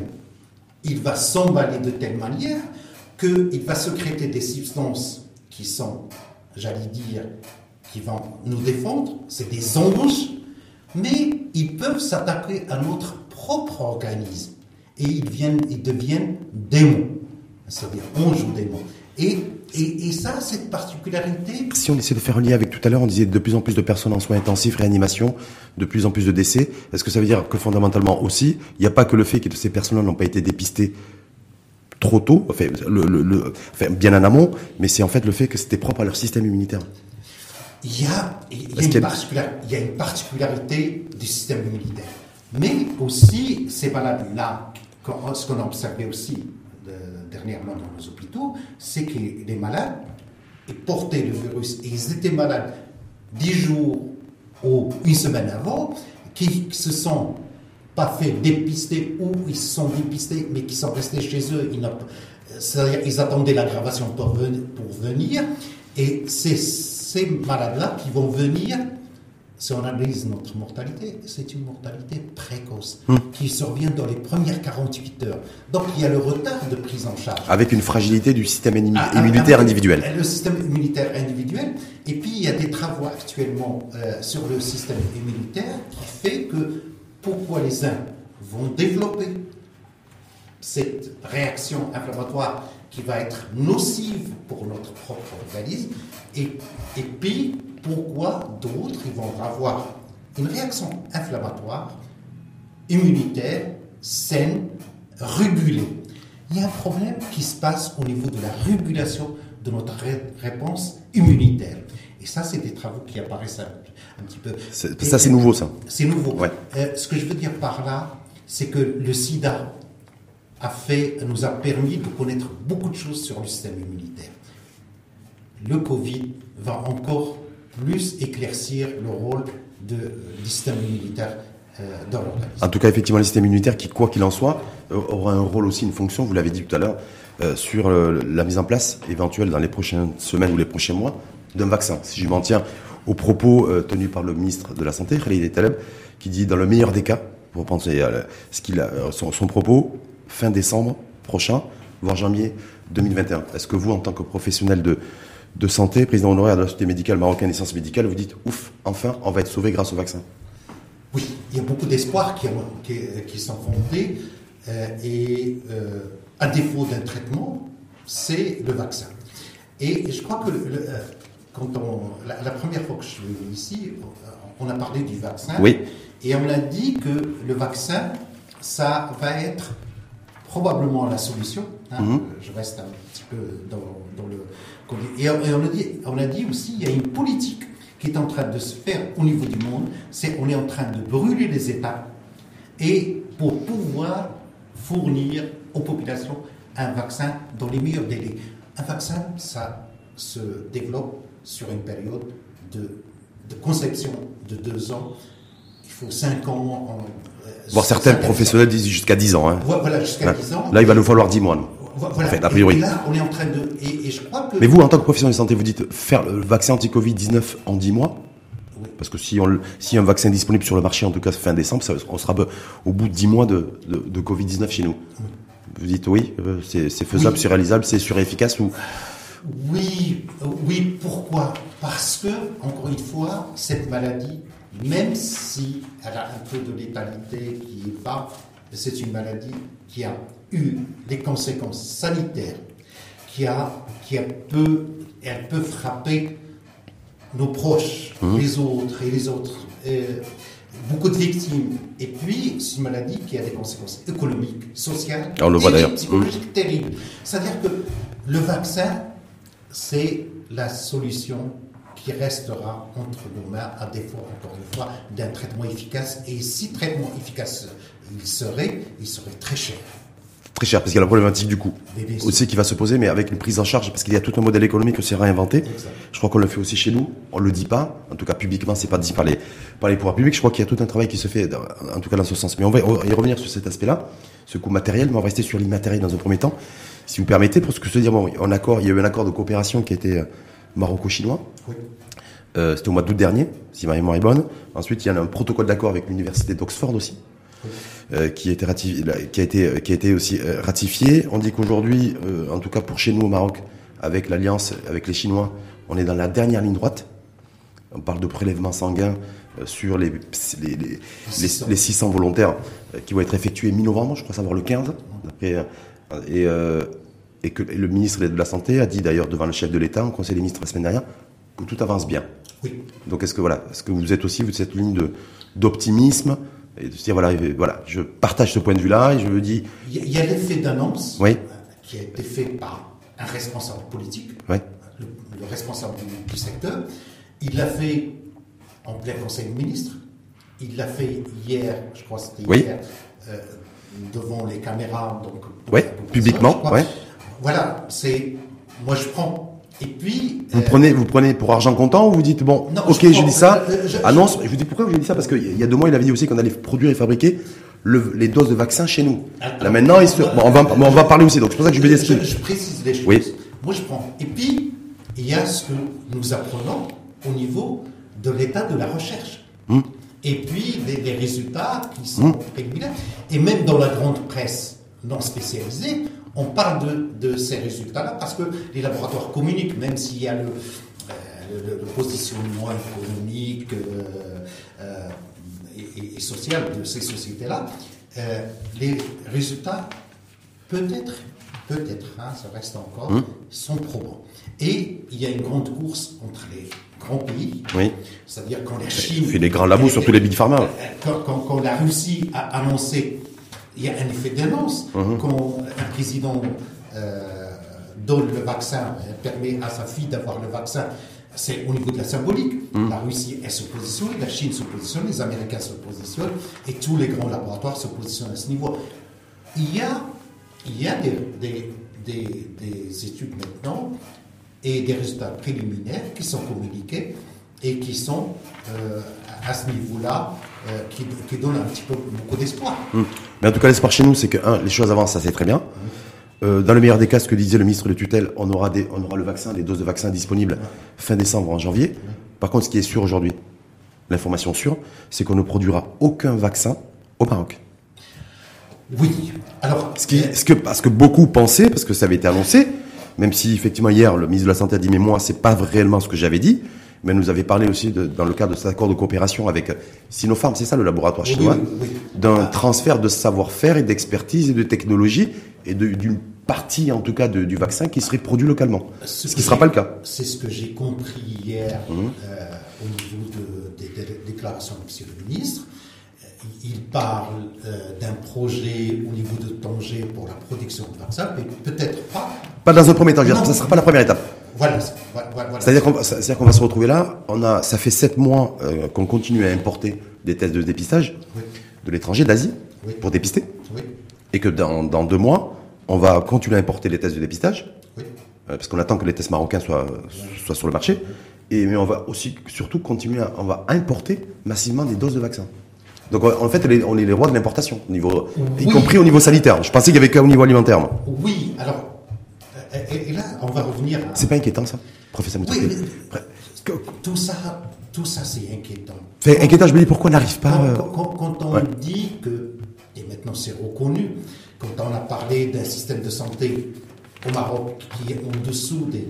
Speaker 1: il va s'emballer de telle manière qu'il va secréter des substances qui sont, j'allais dire, qui vont nous défendre, c'est des anges, mais ils peuvent s'attaquer à notre propre organisme et ils, viennent, ils deviennent démons, c'est-à-dire anges ou démons. Et, et, ça, cette particularité.
Speaker 2: Si on essaie de faire un lien avec tout à l'heure, on disait de plus en plus de personnes en soins intensifs, réanimation, de plus en plus de décès. Est-ce que ça veut dire que fondamentalement aussi, il n'y a pas que le fait que ces personnes n'ont pas été dépistées trop tôt, enfin, bien en amont, mais c'est en fait le fait que c'était propre à leur système immunitaire.
Speaker 1: Il y a, il y a, une, il y a une particularité du système immunitaire. Mais aussi, ces malades-là, ce qu'on a observé aussi dernièrement dans les hôpitaux, c'est que les malades portaient le virus et ils étaient malades dix jours ou une semaine avant, qui se sont pas fait dépister ou ils se sont dépistés mais qui sont restés chez eux. C'est-à-dire ils attendaient l'aggravation pour, pour venir. Et c'est ces malades-là qui vont venir si on analyse notre mortalité, c'est une mortalité précoce hmm. qui survient dans les premières 48 heures. Donc il y a le retard de prise en charge.
Speaker 2: Avec une fragilité du système ah, ah, immunitaire individuel.
Speaker 1: Le système immunitaire individuel. Et puis il y a des travaux actuellement euh, sur le système immunitaire qui fait que pourquoi les uns vont développer cette réaction inflammatoire qui va être nocive pour notre propre organisme et, et puis pourquoi d'autres ils vont avoir une réaction inflammatoire, immunitaire, saine, régulée. Il y a un problème qui se passe au niveau de la régulation de notre réponse immunitaire. Et ça, c'est des travaux qui apparaissent un, petit peu.
Speaker 2: Ça, c'est nouveau, ça.
Speaker 1: C'est nouveau. Euh, ce que je veux dire par là, c'est que le sida a fait, nous a permis de connaître beaucoup de choses sur le système immunitaire. Le Covid va encore plus éclaircir le rôle de, du système immunitaire euh, dans l'organisme.
Speaker 2: En tout cas, effectivement, le système immunitaire, qui, quoi qu'il en soit, euh, aura un rôle aussi, une fonction, vous l'avez dit tout à l'heure, euh, sur la mise en place éventuelle dans les prochaines semaines ou les prochains mois d'un vaccin. Si je m'en tiens aux propos tenus par le ministre de la Santé, Khalid Taleb, qui dit dans le meilleur des cas, pour reprendre son, son propos, fin décembre prochain, voire janvier 2021. Est-ce que vous, en tant que professionnel de, de santé, président honoraire de la Société médicale marocaine et sciences médicales, vous dites ouf, enfin, on va être sauvé grâce au vaccin?
Speaker 1: Oui, il y a beaucoup d'espoirs qui, qui, sont fondés euh, et euh, à défaut d'un traitement, c'est le vaccin. Et je crois que euh, quand on, la, première fois que je suis venu ici, on a parlé du vaccin
Speaker 2: oui.
Speaker 1: et on a dit que le vaccin, ça va être probablement la solution. Hein. Mhm. Je reste un petit peu dans, le. Et, on, a dit, on a dit aussi, il y a une politique qui est en train de se faire au niveau du monde. C'est on est en train de brûler les États et pour pouvoir fournir aux populations un vaccin dans les meilleurs délais. Un vaccin, ça se développe sur une période de, conception de deux ans. Il faut cinq ans.
Speaker 2: Euh, certains professionnels disent jusqu'à dix ans. Hein.
Speaker 1: Voilà, jusqu'à dix ans.
Speaker 2: Là, il va nous falloir dix mois.
Speaker 1: Voilà. a priori. Et là, on est en train de. Et, je crois que...
Speaker 2: Mais vous, en tant que professionnel de santé, vous dites faire le vaccin anti-Covid-19 en dix mois parce que si, on, si un vaccin est disponible sur le marché, en tout cas fin décembre, ça, on sera au bout de 10 mois de, de, Covid-19 chez nous. Vous dites oui, euh, c'est faisable, c'est réalisable, c'est efficace ou
Speaker 1: Oui, oui. Pourquoi? Parce que encore une fois, cette maladie, même si elle a un peu de létalité qui est bas, c'est une maladie qui a eu des conséquences sanitaires, qui a, qui a peu, elle peut frapper nos proches, mmh. les autres et les autres. Euh, beaucoup de victimes. Et puis, c'est une maladie qui a des conséquences économiques, sociales,
Speaker 2: On le voit d'ailleurs.
Speaker 1: psychologiques mmh. terribles. C'est-à-dire que le vaccin, c'est la solution qui restera entre nos mains, à défaut, encore une fois, d'un traitement efficace. Et si traitement efficace il serait, il serait très cher
Speaker 2: très cher parce qu'il y a la problématique du coût aussi qui va se poser, mais avec une prise en charge parce qu'il y a tout un modèle économique qui s'est réinventé. Je crois qu'on le fait aussi chez nous. On le dit pas, en tout cas publiquement, c'est pas dit par les par les pouvoirs publics. Je crois qu'il y a tout un travail qui se fait, en tout cas dans ce sens. Mais on va y revenir sur cet aspect-là, ce coût matériel, mais on va rester sur l'immatériel dans un premier temps, si vous permettez, pour ce que je veux dire. Bon, accord, il y a eu un accord de coopération qui était euh, maroco-chinois. Euh, C'était au mois d'août dernier, si ma mémoire est bonne. Ensuite, il y a un protocole d'accord avec l'université d'Oxford aussi. Euh, qui, a été ratifié, qui, a été, qui a été aussi euh, ratifié. On dit qu'aujourd'hui, euh, en tout cas pour chez nous au Maroc, avec l'alliance avec les Chinois, on est dans la dernière ligne droite. On parle de prélèvement sanguin sur les, les, les, les, 600 volontaires qui vont être effectués mi-novembre, je crois savoir le 15. et, et que le ministre de la Santé a dit d'ailleurs devant le chef de l'État, au Conseil des ministres la semaine dernière, que tout avance bien.
Speaker 1: Oui.
Speaker 2: Donc est-ce que voilà, est-ce que vous êtes aussi vous cette ligne d'optimisme et de se dire voilà, voilà, je partage ce point de vue-là et je me dis.
Speaker 1: Il y a l'effet d'annonce
Speaker 2: oui.
Speaker 1: qui a été fait par un responsable politique,
Speaker 2: oui.
Speaker 1: le, responsable du, secteur. Il l'a fait en plein conseil de ministres. Il l'a fait hier, je crois que c'était
Speaker 2: oui.
Speaker 1: hier, euh, devant les caméras. Donc,
Speaker 2: oui, publiquement.
Speaker 1: Voilà, c'est. Moi, je prends et puis.
Speaker 2: Vous, prenez, vous prenez pour argent comptant ou vous dites, bon, ok, je, dis ça, annonce. Je, vous dis pourquoi je dis ça Parce qu'il y a deux mois, il avait dit aussi qu'on allait produire et fabriquer les doses de vaccins chez nous. Là maintenant, on, va, on va parler aussi, donc c'est pour ça que je vais
Speaker 1: dire je, je précise les choses. Oui. Moi, je prends. Et puis, il y a ce que nous apprenons au niveau de l'état de la recherche.
Speaker 2: Hmm.
Speaker 1: Et puis, les, résultats qui sont préliminaires. Et même dans la grande presse non spécialisée, on parle de, ces résultats-là parce que les laboratoires communiquent, même s'il y a le, euh, positionnement économique euh, euh, et, social de ces sociétés-là, les résultats, peut-être, peut-être, hein, ça reste encore, hmm. sont probants. Et il y a une grande course entre les grands pays,
Speaker 2: oui.
Speaker 1: c'est-à-dire quand la Chine...
Speaker 2: fait les grands labos, surtout les big pharma.
Speaker 1: quand la Russie a annoncé il y a un effet d'annonce.
Speaker 2: Mhm.
Speaker 1: Quand un président euh, donne le vaccin, permet à sa fille d'avoir le vaccin, c'est au niveau de la symbolique.
Speaker 2: Mhm.
Speaker 1: La Russie, elle se positionne, la Chine se positionne, les Américains se positionnent, et tous les grands laboratoires se positionnent à ce niveau. Il y a, il y a des, des, études maintenant et des résultats préliminaires qui sont communiqués et qui sont euh, à ce niveau-là euh, qui, qui, donne un petit peu beaucoup d'espoir.
Speaker 2: Hum. Mais en tout cas, l'espoir chez nous, c'est que, un, les choses avancent, ça c'est très bien. Euh, dans le meilleur des cas, ce que disait le ministre de tutelle, on aura, des, on aura le vaccin, des doses de vaccin disponibles fin décembre, en janvier. Par contre, ce qui est sûr aujourd'hui, l'information sûre, c'est qu'on ne produira aucun vaccin au Maroc.
Speaker 1: Oui. Alors,
Speaker 2: ce, qui, ce que, parce que beaucoup pensaient, parce que ça avait été annoncé, même si effectivement hier le ministre de la Santé a dit mais moi c'est pas réellement ce que j'avais dit, mais nous avait parlé aussi, de, dans le cadre de cet accord de coopération avec Sinopharm, c'est ça le laboratoire chinois, d'un transfert de savoir-faire et d'expertise et de technologie et d'une partie en tout cas de, du vaccin qui serait produit localement. Ce, qui ne sera pas le cas.
Speaker 1: C'est ce que j'ai compris hier mmh. euh, au niveau de, des, déclarations de M. le ministre. Il parle euh, d'un projet au niveau de Tanger pour la production de vaccins, mais peut-être pas.
Speaker 2: Pas dans un premier temps, ça ne sera pas la première étape.
Speaker 1: Voilà.
Speaker 2: C'est-à-dire qu'on va se retrouver là. On a, ça fait sept mois euh, qu'on continue à importer des tests de dépistage de l'étranger, d'Asie, pour dépister. Et que dans, dans, deux mois, on va continuer à importer les tests de dépistage. Euh, parce qu'on attend que les tests marocains soient, soient sur le marché. Et, mais on va aussi, surtout, continuer à, on va importer massivement des doses de vaccins. Donc en fait, on est les rois de l'importation, niveau, y compris au niveau sanitaire. Je pensais qu'il y avait qu'au niveau alimentaire.
Speaker 1: Oui, alors, et, là, on va revenir. À...
Speaker 2: C'est pas inquiétant ça, professeur
Speaker 1: Oui, tout ça, tout ça, c'est inquiétant.
Speaker 2: Inquiétant. Je me dis pourquoi on n'arrive pas.
Speaker 1: Quand, on dit que, et maintenant c'est reconnu, quand on a parlé d'un système de santé au Maroc qui est en dessous des,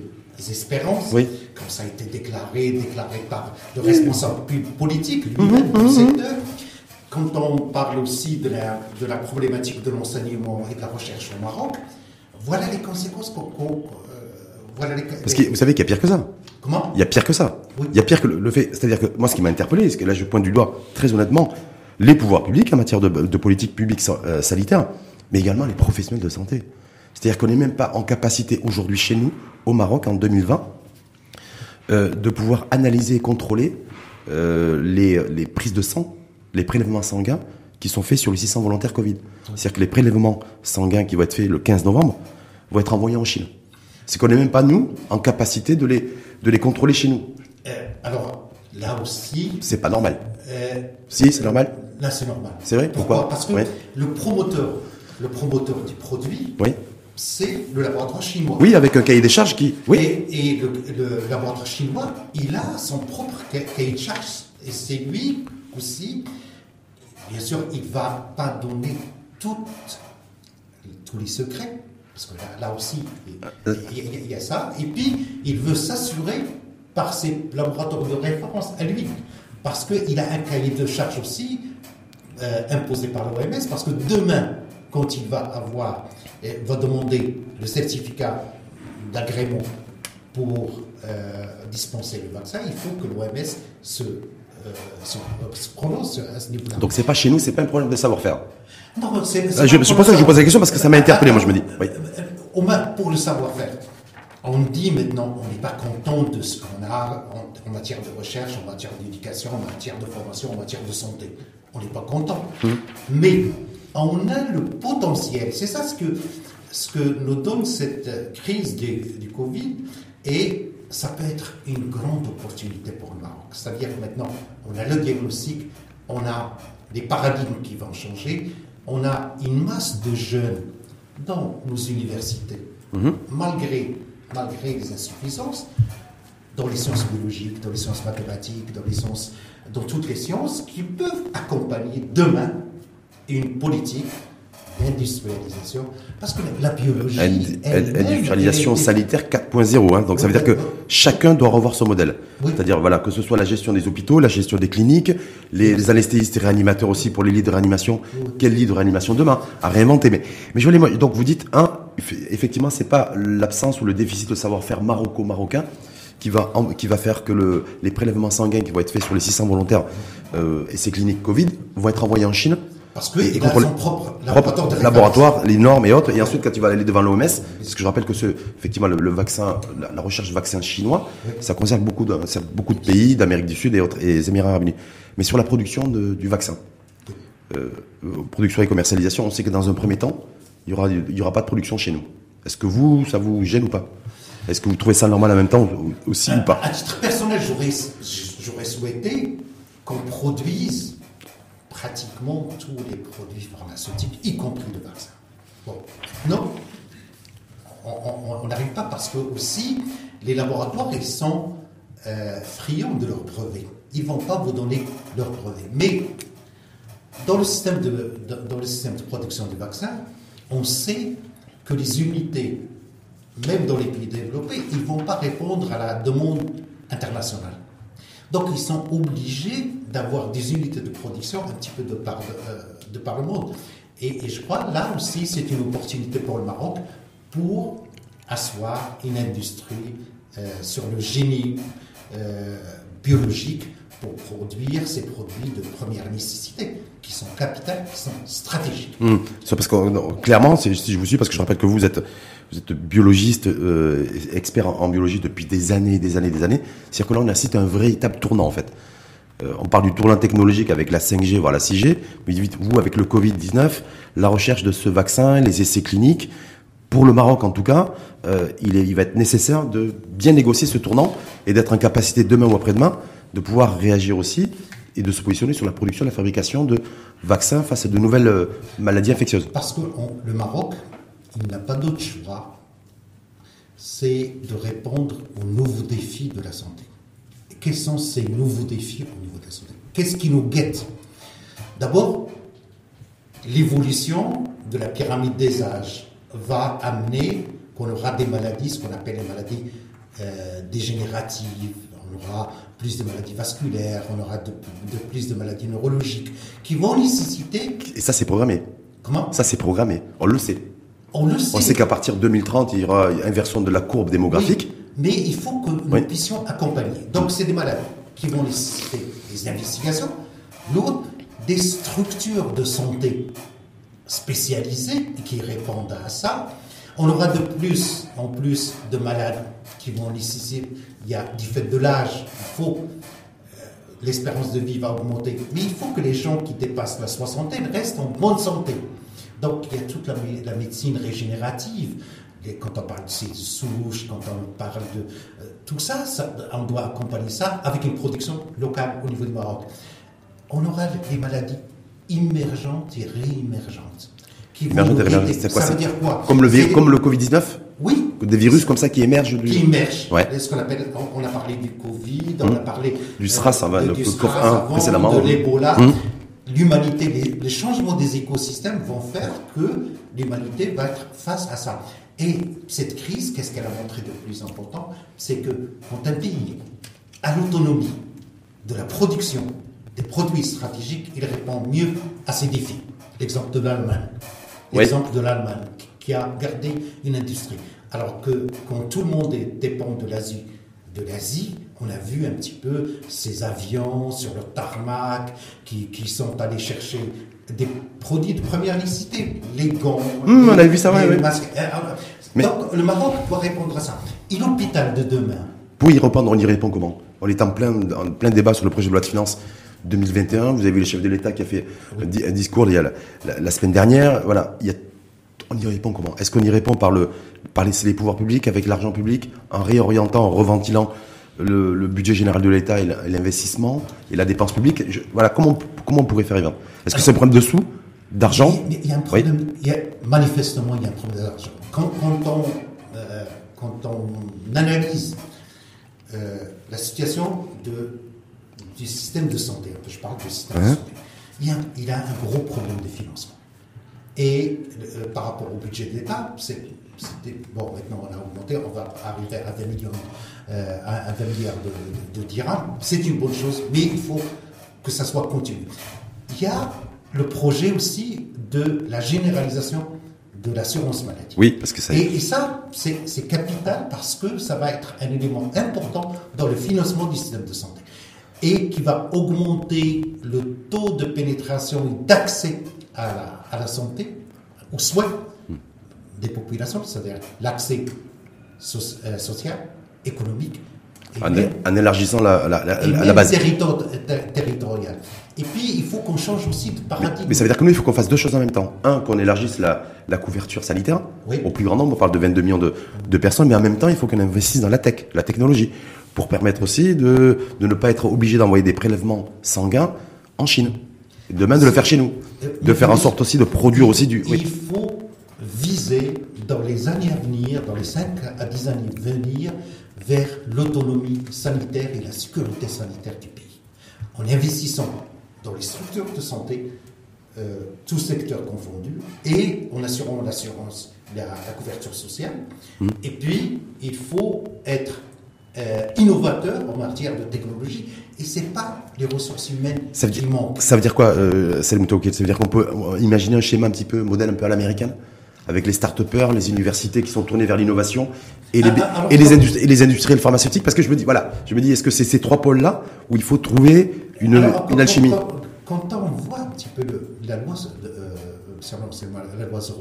Speaker 1: espérances, oui. comme ça a été déclaré, déclaré par le responsable politique lui-même mmh, du mmh. Quand on parle aussi de la, de la problématique de l'enseignement et de la recherche au Maroc, voilà les conséquences qu'on.
Speaker 2: Euh, Parce que vous savez qu'il y a pire que ça.
Speaker 1: Comment?
Speaker 2: Il y a pire que ça. Il y a pire que le, fait. C'est-à-dire que moi, ce qui m'a interpellé, c'est que là, je pointe du doigt, très honnêtement, les pouvoirs publics en matière de, de politique publique euh, sanitaire, mais également les professionnels de santé. C'est-à-dire qu'on n'est même pas en capacité aujourd'hui chez nous, au Maroc, en 2020, euh, de pouvoir analyser et contrôler euh, les, les prises de sang les prélèvements sanguins qui sont faits sur les 600 volontaires Covid. C'est-à-dire que les prélèvements sanguins qui vont être faits le 15 novembre vont être envoyés en Chine. C'est qu'on n'est même pas, nous, en capacité de les, de les contrôler chez nous.
Speaker 1: Euh, alors, là aussi...
Speaker 2: C'est pas normal. Euh, si, c'est normal
Speaker 1: Là, c'est normal.
Speaker 2: C'est vrai Pourquoi,
Speaker 1: Parce que le promoteur, le promoteur du produit,
Speaker 2: oui.
Speaker 1: c'est le laboratoire chinois.
Speaker 2: Oui, avec un cahier des charges qui... Oui.
Speaker 1: Et, le, le, laboratoire chinois, il a son propre cahier de charges. Et c'est lui aussi Bien sûr, il ne va pas donner tous les secrets, parce que là, aussi, il, y a ça. Et puis, il veut s'assurer par ses laboratoires de référence à lui, parce qu'il a un cahier de charge aussi euh, imposé par l'OMS, parce que demain, quand il va va demander le certificat d'agrément pour euh, dispenser le vaccin, il faut que l'OMS se euh, à ce niveau-là.
Speaker 2: Donc c'est pas chez nous, c'est pas un problème de savoir-faire.
Speaker 1: Non, c'est.
Speaker 2: Euh, je, pense que je vous pose la question parce que ça m'a interpellé, moi je me dis. Oui.
Speaker 1: Euh, pour le savoir-faire. On dit maintenant, on n'est pas content de ce qu'on a en, matière de recherche, en matière d'éducation, en matière de formation, en matière de santé. On n'est pas content. Hum. Mais on a le potentiel. C'est ça ce que, ce que nous donne cette crise du, du Covid. Et ça peut être une grande opportunité pour le Maroc. C'est-à-dire que maintenant, on a le diagnostic, on a des paradigmes qui vont changer, on a une masse de jeunes dans nos universités, mhm. malgré, malgré les insuffisances, dans les sciences biologiques, dans les sciences mathématiques, dans, les sciences, dans toutes les sciences, qui peuvent accompagner demain une politique industrialisation, parce que la biologie...
Speaker 2: industrialisation sanitaire 4.0, hein, donc ça veut dire que chacun doit revoir son modèle. C'est-à-dire voilà, que ce soit la gestion des hôpitaux, la gestion des cliniques, les, anesthésistes et réanimateurs aussi pour les lits de réanimation. Quel lit de réanimation demain? À réinventer. Mais, mais je voulais, donc vous dites, un, effectivement, c'est pas l'absence ou le déficit de savoir-faire maroco-marocain qui va, qui va faire que le, les prélèvements sanguins qui vont être faits sur les 600 volontaires euh, et ces cliniques Covid vont être envoyés en Chine
Speaker 1: parce qu'il a son propre
Speaker 2: laboratoire, les normes et autres. Et ensuite, quand il va aller devant l'OMS, parce que je rappelle que ce, effectivement, le, vaccin, la, recherche vaccin chinois, ça concerne beaucoup de, beaucoup de pays d'Amérique du Sud et autres, et les Émirats Arabes Unis. Mais sur la production du vaccin, euh, production et commercialisation, on sait que dans un premier temps, il y aura, il y aura pas de production chez nous. Est-ce que vous, ça vous gêne ou pas? Est-ce que vous trouvez ça normal en même temps aussi ou pas?
Speaker 1: À titre personnel, j'aurais souhaité qu'on produise pratiquement tous les produits pharmaceutiques, y compris le vaccin. Non, on n'arrive pas parce que aussi les laboratoires ils sont euh, friands de leurs brevets. Ils ne vont pas vous donner leurs brevets. Mais dans le, système de, dans le système de production du vaccin, on sait que les unités, même dans les pays développés, ils ne vont pas répondre à la demande internationale. Donc ils sont obligés d'avoir des unités de production un petit peu de par, euh, de, par le monde. Et, je crois là aussi c'est une opportunité pour le Maroc pour asseoir une industrie euh, sur le génie euh, biologique pour produire ces produits de première nécessité, qui sont capitales, qui sont stratégiques.
Speaker 2: Mmh. parce que clairement, si je vous suis, parce que je rappelle que vous êtes, vous êtes biologiste, euh, expert en, biologie depuis des années, des années, des années. C'est-à-dire que là, on à un véritable tournant, en fait. Euh, on parle du tournant technologique avec la 5G, voire la 6G, mais vous, avec le Covid-19, la recherche de ce vaccin, les essais cliniques, pour le Maroc en tout cas, euh, il, va être nécessaire de bien négocier ce tournant et d'être en capacité demain ou après-demain de pouvoir réagir aussi et de se positionner sur la production la fabrication de vaccins face à de nouvelles maladies infectieuses.
Speaker 1: Parce que le Maroc, il n'a pas d'autre choix, c'est de répondre aux nouveaux défis de la santé. Et quels sont ces nouveaux défis au niveau de la santé? Qu'est-ce qui nous guette? D'abord, l'évolution de la pyramide des âges va amener qu'on aura des maladies, ce qu'on appelle les maladies euh, dégénératives, on aura plus de maladies vasculaires, on aura de, plus de maladies neurologiques, qui vont nécessiter...
Speaker 2: Et ça, c'est programmé.
Speaker 1: Comment?
Speaker 2: Ça, c'est programmé. On le sait.
Speaker 1: On le sait.
Speaker 2: On sait qu'à partir de 2030, il y aura une inversion de la courbe démographique.
Speaker 1: mais il faut que nous puissions accompagner. Donc, c'est des maladies qui vont nécessiter des investigations. L'autre, des structures de santé spécialisées qui répondent à ça. On aura de plus en plus de malades qui vont nécessiter, il y a du fait de l'âge, il faut, euh, l'espérance de vie va augmenter, mais il faut que les gens qui dépassent la soixantaine restent en bonne santé. Donc il y a toute la, médecine régénérative, quand on parle de ces souches, quand on parle de euh, tout ça, ça, on doit accompagner ça avec une production locale au niveau du Maroc. On aura des maladies immergentes et réémergentes.
Speaker 2: Ça veut dire quoi Comme le, comme le Covid-19
Speaker 1: Oui.
Speaker 2: Des virus comme ça qui émergent
Speaker 1: du... Qui émergent. Ce qu'on appelle, on a parlé du Covid, on a hum. parlé...
Speaker 2: Du SRAS,
Speaker 1: euh,
Speaker 2: le
Speaker 1: COV-1 précédemment. De l'Ebola. Hum. L'humanité, les, changements des écosystèmes vont faire que l'humanité va être face à ça. Et cette crise, qu'est-ce qu'elle a montré de plus important? C'est que quand un pays a l'autonomie de la production des produits stratégiques, il répond mieux à ces défis. L'exemple de l'Allemagne l'exemple de l'Allemagne, qui a gardé une industrie. Alors que quand tout le monde dépend de l'Asie, de l'Asie, on a vu un petit peu ces avions sur le tarmac qui, qui sont allés chercher des produits de première nécessité, les gants,
Speaker 2: mmh, on a vu ça, les masques.
Speaker 1: Euh, euh, donc le Maroc doit répondre à ça. Et l'hôpital de demain
Speaker 2: Pour y répondre, on y répond comment? On est en plein, en plein débat sur le projet de loi de finances 2021. Vous avez vu le chef de l'État qui a fait un discours il y a la, semaine dernière. Voilà, il y a, on y répond comment? Est-ce qu'on y répond par le par les, les pouvoirs publics avec l'argent public, en réorientant, en reventilant le, budget général de l'État et l'investissement et la dépense publique Voilà, comment comment on pourrait faire Est-ce que c'est un problème de sous, d'argent?
Speaker 1: Il, y a un problème. manifestement, il y a un problème d'argent. Quand, on euh, quand on analyse euh, la situation de du système de santé, je parle du système de santé, il a, il a, un gros problème de financement. Et euh, par rapport au budget de l'État, c'était bon, maintenant on a augmenté, on va arriver à 20 millions, euh, à 20 milliards de, de, dirhams. C'est une bonne chose, mais il faut que ça soit continu. Il y a le projet aussi de la généralisation de l'assurance maladie.
Speaker 2: Oui, parce que ça.
Speaker 1: Et, et ça, c'est capital parce que ça va être un élément important dans le financement du système de santé et qui va augmenter le taux de pénétration et d'accès à la, à la, santé, aux soins des populations, c'est-à-dire l'accès euh, social, économique.
Speaker 2: En, en, élargissant la, la, la, base.
Speaker 1: territoriale. Et puis, il faut qu'on change aussi de paradigme.
Speaker 2: Mais, ça veut dire que nous, il faut qu'on fasse deux choses en même temps. Un, qu'on élargisse la, couverture sanitaire au plus grand nombre. On parle de 22 millions de, de personnes, mais en même temps, il faut qu'on investisse dans la tech, la technologie pour permettre aussi de, de ne pas être obligé d'envoyer des prélèvements sanguins en Chine. Et demain, de le faire chez nous. De faire en sorte aussi de produire aussi du...
Speaker 1: Il faut viser dans les années à venir, dans les 5 à 10 années à venir, vers l'autonomie sanitaire et la sécurité sanitaire du pays. En investissant dans les structures de santé, euh, tous secteurs confondus, et en assurant l'assurance, la, la, couverture sociale. Mmh. Et puis, il faut être euh, innovateur en matière de technologie et c'est pas les ressources humaines
Speaker 2: ça
Speaker 1: qui
Speaker 2: dire,
Speaker 1: manquent.
Speaker 2: Ça veut dire quoi, euh, Ça veut dire qu'on peut imaginer un schéma un petit peu, modèle un peu à l'américaine avec les start-upers, les universités qui sont tournées vers l'innovation et, les, ah, ah, et, les et les industriels pharmaceutiques? Parce que je me dis, voilà, je me dis, est-ce que c'est ces trois pôles-là où il faut trouver une, une alchimie?
Speaker 1: quand, on voit un petit peu la loi, euh, la loi 001,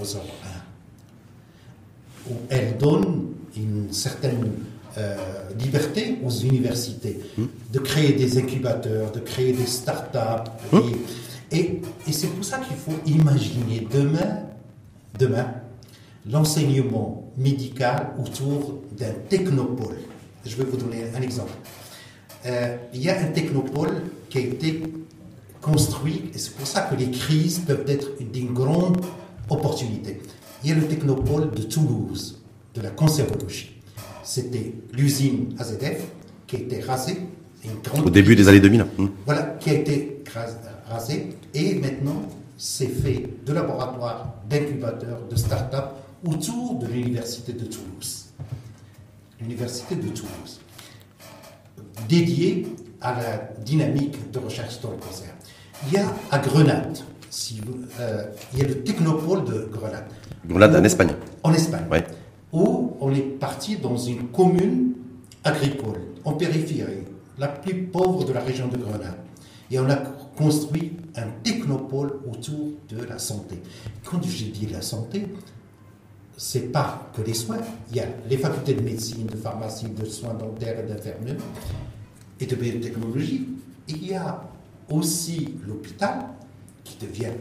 Speaker 1: où elle donne une certaine euh, liberté aux universités hmm. de créer des incubateurs, de créer des start-up. Hmm. Et, et c'est pour ça qu'il faut imaginer demain, demain l'enseignement médical autour d'un technopôle. Je vais vous donner un exemple. Euh, il y a un technopôle qui a été construit, et c'est pour ça que les crises peuvent être d'une grande opportunité. Il y a le technopôle de Toulouse, de la conservologie. C'était l'usine AZF qui a été rasée.
Speaker 2: Au début des années 2000.
Speaker 1: Hmm. Voilà, qui a été rasée. Et maintenant, c'est fait de laboratoires, d'incubateurs, de start-up autour de l'université de Toulouse. L'université de Toulouse dédié à la dynamique de recherche sur le cancer. Il y a à Grenade, si euh, il y a le technopôle de Grenade.
Speaker 2: Grenade en Espagne.
Speaker 1: En Espagne. Oui. Où on est parti dans une commune agricole, en périphérie, la plus pauvre de la région de Grenade. Et on a construit un technopôle autour de la santé. Quand j'ai dit la santé, c'est pas que les soins. Il y a les facultés de médecine, de pharmacie, de soins dentaires et d'infirmiers et de biotechnologie. Il y a aussi l'hôpital qui devient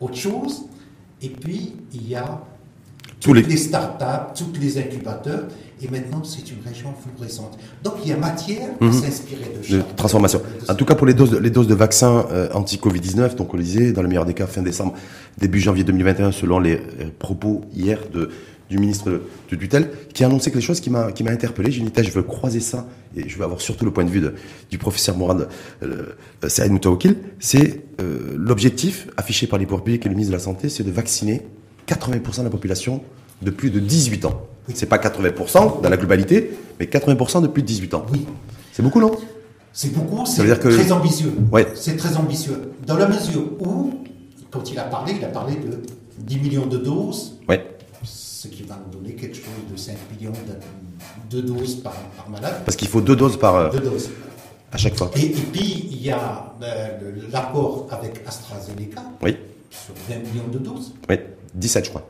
Speaker 1: autre chose. Et puis, il y a tous les, start-up, tous les incubateurs. Et maintenant, c'est une région florissante. Donc, il y a matière à mhm. s'inspirer de,
Speaker 2: de transformation. en tout cas, pour les doses, les doses de vaccins euh, anti-Covid-19, donc on le disait, dans le meilleur des cas, fin décembre, début janvier 2021, selon les euh, propos hier de du ministre de tutelle, qui a annoncé quelque chose qui m'a qui m'a interpellé. J'ai dit, je veux croiser ça et je veux avoir surtout le point de vue du professeur Mourad euh, Saïd Moutawakil. C'est euh, l'objectif affiché par les pouvoirs publics et le ministre de la Santé, c'est de vacciner 80% de la population de plus de 18 ans. C'est pas 80% dans la globalité, mais 80% de plus de 18 ans.
Speaker 1: Oui.
Speaker 2: C'est beaucoup, non?
Speaker 1: C'est beaucoup, c'est très ambitieux.
Speaker 2: Ouais.
Speaker 1: C'est très ambitieux. Dans la mesure où, quand il a parlé, il a parlé de 10 millions de doses.
Speaker 2: Ouais
Speaker 1: ce qui va nous donner quelque chose de 5 millions de, doses par, malade.
Speaker 2: Parce qu'il faut deux doses par.
Speaker 1: Euh, deux doses.
Speaker 2: À chaque fois.
Speaker 1: Et, puis, il y a euh, l'accord avec AstraZeneca.
Speaker 2: Oui.
Speaker 1: Sur 20 millions de doses.
Speaker 2: Oui, 17, je crois.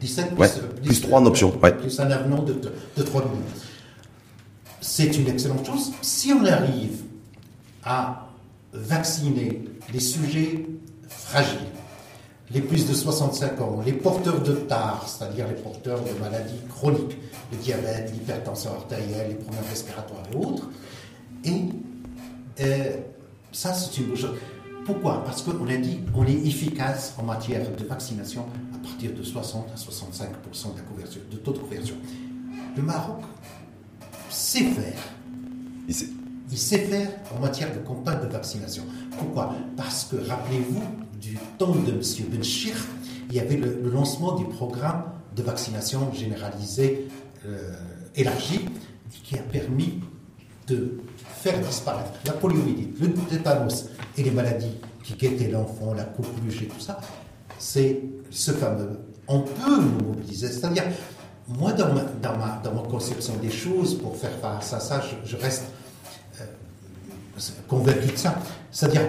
Speaker 1: 17
Speaker 2: plus, plus, 3 en option. Ouais.
Speaker 1: Plus un avenant de, de 3 millions. C'est une excellente chose. Si on arrive à vacciner les sujets fragiles, les plus de 65 ans, les porteurs de TAR, c'est-à-dire les porteurs de maladies chroniques, le diabète, l'hypertension artérielle, les problèmes respiratoires et autres. Et euh, ça, c'est une bonne chose. Pourquoi? Parce qu'on a dit on est efficace en matière de vaccination à partir de 60 à 65 de la couverture, de taux de couverture. Le Maroc sait faire. Il sait. Il sait faire en matière de campagne de vaccination. Pourquoi? Parce que, rappelez-vous, du temps de M. Benchir, il y avait le, lancement du programme de vaccination généralisée euh, élargie qui a permis de faire disparaître la poliomyélite, le tétanos et les maladies qui guettaient l'enfant, la coqueluche et tout ça. C'est ce fameux. On peut nous mobiliser. C'est-à-dire, moi, dans ma, dans, ma, dans ma, conception des choses, pour faire face à ça, je, reste euh, convaincu de ça. C'est-à-dire,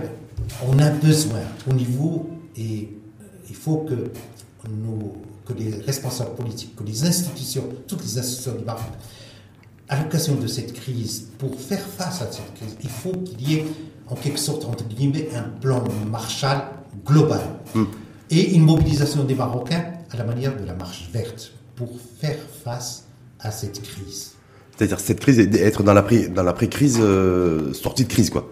Speaker 1: on a besoin au niveau, et euh, il faut que, nous, que les responsables politiques, que les institutions, toutes les institutions du Maroc, à l'occasion de cette crise, pour faire face à cette crise, il faut qu'il y ait, en quelque sorte, entre guillemets, un plan Marshall global. Hmm. Et une mobilisation des Marocains à la manière de la marche verte pour faire face à cette crise.
Speaker 2: C'est-à-dire cette crise, être dans l'après-crise, euh, sortie de crise, quoi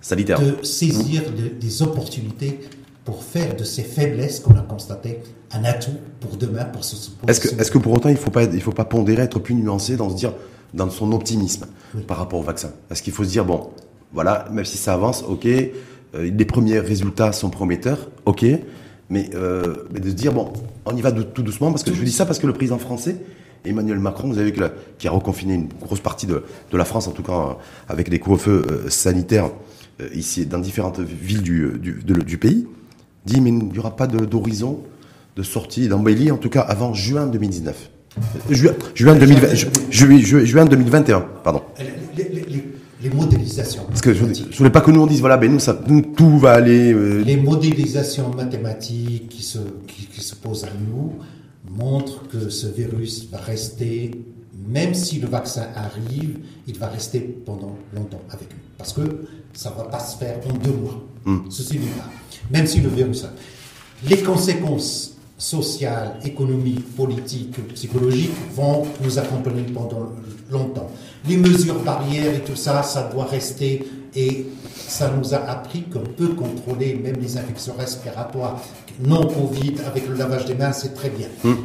Speaker 2: sanitaire.
Speaker 1: De saisir des opportunités pour faire de ces faiblesses qu'on a constatées un atout pour demain, pour ce
Speaker 2: Est-ce que, est que pour autant il ne faut, pas, il faut pas pondérer, être plus nuancé dans, se dire, dans son optimisme par rapport au vaccin. Est-ce qu'il faut se dire, bon, voilà, même si ça avance, ok, euh, les premiers résultats sont prometteurs, ok, mais, euh, mais, de se dire, bon, on y va tout doucement, parce que je dis ça parce que le président français, Emmanuel Macron, vous avez vu qui a reconfiné une grosse partie de, de la France, en tout cas euh, avec des couvre-feux sanitaires euh, ici dans différentes villes du, du, du pays, dit mais il n'y aura pas d'horizon de sortie d'embellie, en tout cas avant juin 2019. Juin, juin, 2020, juin 2021, pardon.
Speaker 1: Les, modélisations.
Speaker 2: Parce que je ne voulais pas que nous on dise, voilà, ben nous, ça, tout va aller.
Speaker 1: Euh, les modélisations mathématiques qui se, qui, se posent à nous montrent que ce virus va rester, même si le vaccin arrive, il va rester pendant longtemps avec nous. Parce que ça ne va pas se faire en deux mois. Hmm. Ceci n'est pas. Même si le virus a. Les conséquences sociales, économiques, politiques, psychologiques vont nous accompagner pendant longtemps. Les mesures barrières et tout ça, ça doit rester et ça nous a appris qu'on peut contrôler même les infections respiratoires non Covid avec le lavage des mains, c'est très bien. Hum.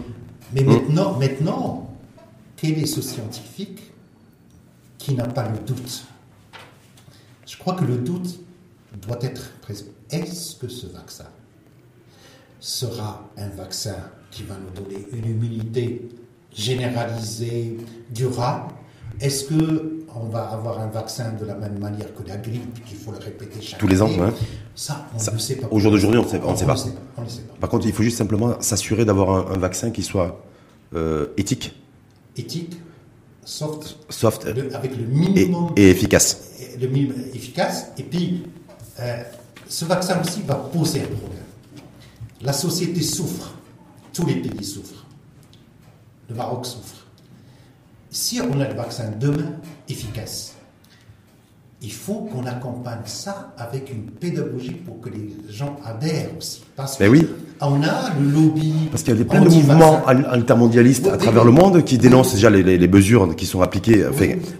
Speaker 1: Mais hum. maintenant, maintenant, quel est ce scientifique qui n'a pas le doute? Je crois que le doute doit être présent. Est-ce que ce vaccin sera un vaccin qui va nous donner une immunité généralisée, durable Est-ce que on va avoir un vaccin de la même manière que la grippe, qu'il faut le répéter chaque
Speaker 2: Tous les ans,
Speaker 1: Ça, on ne sait pas.
Speaker 2: Au jour d'aujourd'hui, on ne sait, on sait, pas. Par contre, il faut juste simplement s'assurer d'avoir un, vaccin qui soit euh, éthique.
Speaker 1: Éthique, soft,
Speaker 2: soft
Speaker 1: avec le minimum.
Speaker 2: Et, efficace.
Speaker 1: le minimum efficace. Et puis, euh, ce vaccin aussi va poser un problème. La société souffre. Tous les pays souffrent. Le Maroc souffre. Si on a le vaccin demain efficace, il faut qu'on accompagne ça avec une pédagogie pour que les gens adhèrent aussi.
Speaker 2: Parce Mais oui.
Speaker 1: on a le lobby.
Speaker 2: Parce qu'il y a plein de mouvements intermondialistes à travers le monde qui dénoncent déjà les, mesures qui sont appliquées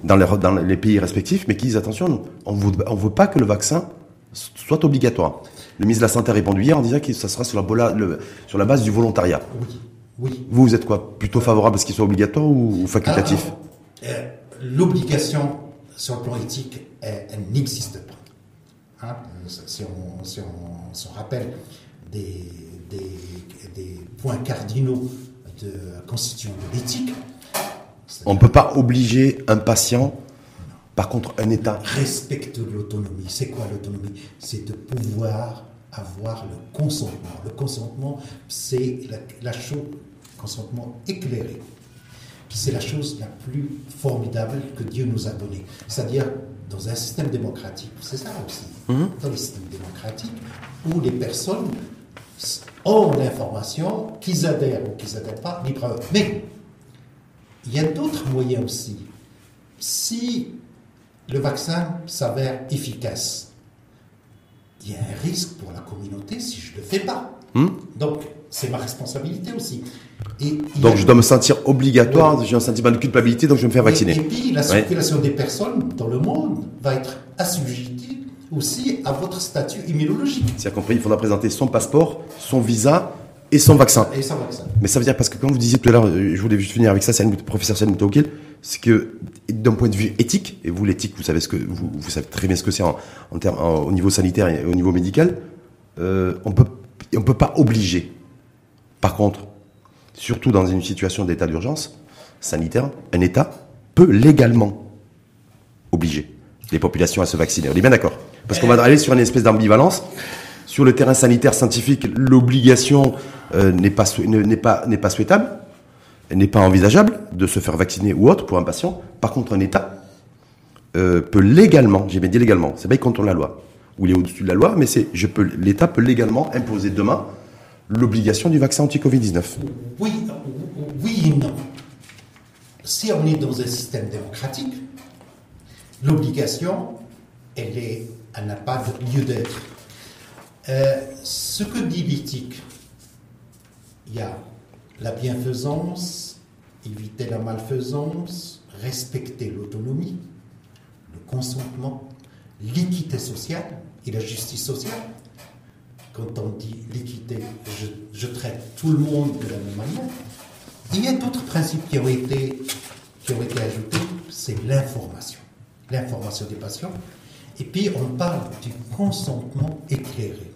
Speaker 2: dans, les, dans, les, pays respectifs, mais qui disent attention, on ne veut pas que le vaccin soit obligatoire. Le ministre de la Santé a répondu hier en disant que ça sera sur la, sur la base du volontariat.
Speaker 1: Oui. oui.
Speaker 2: Vous, vous êtes quoi Plutôt favorable à ce qu'il soit obligatoire ou, facultatif
Speaker 1: euh, L'obligation sur le plan éthique, elle, n'existe pas. Hein, si, on, si, on, rappelle des, des, points cardinaux de constitution de l'éthique.
Speaker 2: On ne peut pas obliger un patient par contre, un État
Speaker 1: respecte l'autonomie. C'est quoi l'autonomie? C'est de pouvoir avoir le consentement. Le consentement, c'est la, chose, consentement éclairé. C'est la chose la plus formidable que Dieu nous a donnée. C'est-à-dire, dans un système démocratique, c'est ça aussi, mhm. dans les systèmes démocratiques, où les personnes ont l'information, qu'ils adhèrent ou qu'ils n'adhèrent pas, libre. Mais il y a d'autres moyens aussi. Si le vaccin s'avère efficace. Il y a un risque pour la communauté si je ne le fais pas. Hmm? Donc, c'est ma responsabilité aussi.
Speaker 2: Et donc, je dois me sentir obligatoire, j'ai un sentiment de culpabilité, donc je vais me faire vacciner.
Speaker 1: Et, puis, la circulation des personnes dans le monde va être assujettie aussi à votre statut immunologique.
Speaker 2: C'est compris, il faudra présenter son passeport, son visa et son vaccin.
Speaker 1: Et son vaccin.
Speaker 2: Mais ça veut dire, parce que quand vous disiez tout à l'heure, je voulais juste finir avec ça, c'est le professeur Salim Tawkil, c'est que d'un point de vue éthique, et vous l'éthique, vous savez ce que vous, savez très bien ce que c'est en, en, au niveau sanitaire et au niveau médical, euh, on peut on peut pas obliger. Par contre, surtout dans une situation d'état d'urgence sanitaire, un État peut légalement obliger les populations à se vacciner. On est bien d'accord Parce qu'on va aller sur une espèce d'ambivalence. Sur le terrain sanitaire scientifique, l'obligation euh, n'est pas n'est pas n'est pas souhaitable n'est pas envisageable de se faire vacciner ou autre pour un patient. Par contre, un État euh, peut légalement, j'ai bien dit légalement, c'est pas contre la loi, ou il est au-dessus de la loi, mais c'est, je peux, l'État peut légalement imposer demain l'obligation du vaccin anti-Covid-19.
Speaker 1: Oui, oui et non. Si on est dans un système démocratique, l'obligation, elle est, elle n'a pas de lieu d'être. Euh, ce que dit l'éthique, il y a la bienfaisance, éviter la malfaisance, respecter l'autonomie, le consentement, l'équité sociale et la justice sociale. Quand on dit l'équité, je, traite tout le monde de la même manière. Il y a d'autres principes qui ont été, qui ont été ajoutés, c'est l'information. L'information des patients. Et puis on parle du consentement éclairé.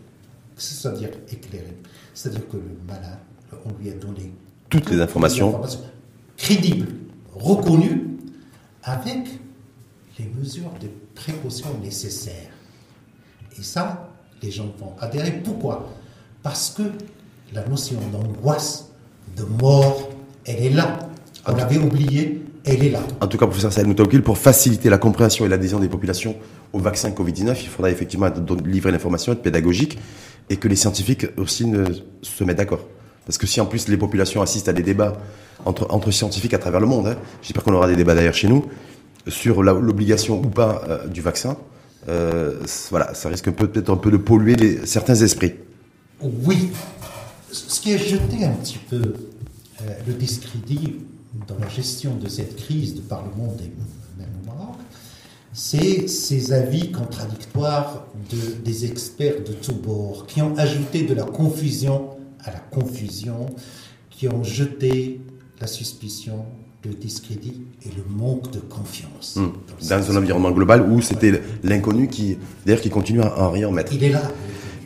Speaker 1: C'est-à-dire éclairé? C'est-à-dire que le malade on lui a donné
Speaker 2: toutes les informations,
Speaker 1: crédibles, reconnues, avec les mesures de précaution nécessaires. Et ça, les gens vont adhérer. Pourquoi? Parce que la notion d'angoisse, de mort, elle est là. On l'avait oublié, elle est là.
Speaker 2: En tout cas, professeur Saïd Moutaoukil, pour faciliter la compréhension et l'adhésion des populations au vaccin Covid-19, il faudra effectivement livrer l'information, être pédagogique, et que les scientifiques aussi ne se mettent d'accord. Parce que si en plus les populations assistent à des débats entre, scientifiques à travers le monde, hein, j'espère qu'on aura des débats d'ailleurs chez nous, sur l'obligation ou pas euh, du vaccin, euh, voilà, ça risque peut-être un peu de polluer certains esprits.
Speaker 1: Oui, ce qui a jeté un petit peu euh, le discrédit dans la gestion de cette crise de par le monde et même au Maroc, c'est ces avis contradictoires de, des experts de tous bords qui ont ajouté de la confusion à la confusion, qui ont jeté la suspicion, le discrédit et le manque de confiance.
Speaker 2: Hmm. Dans, un environnement global où c'était l'inconnu qui, d'ailleurs, qui continue à en rien mettre.
Speaker 1: Il est là.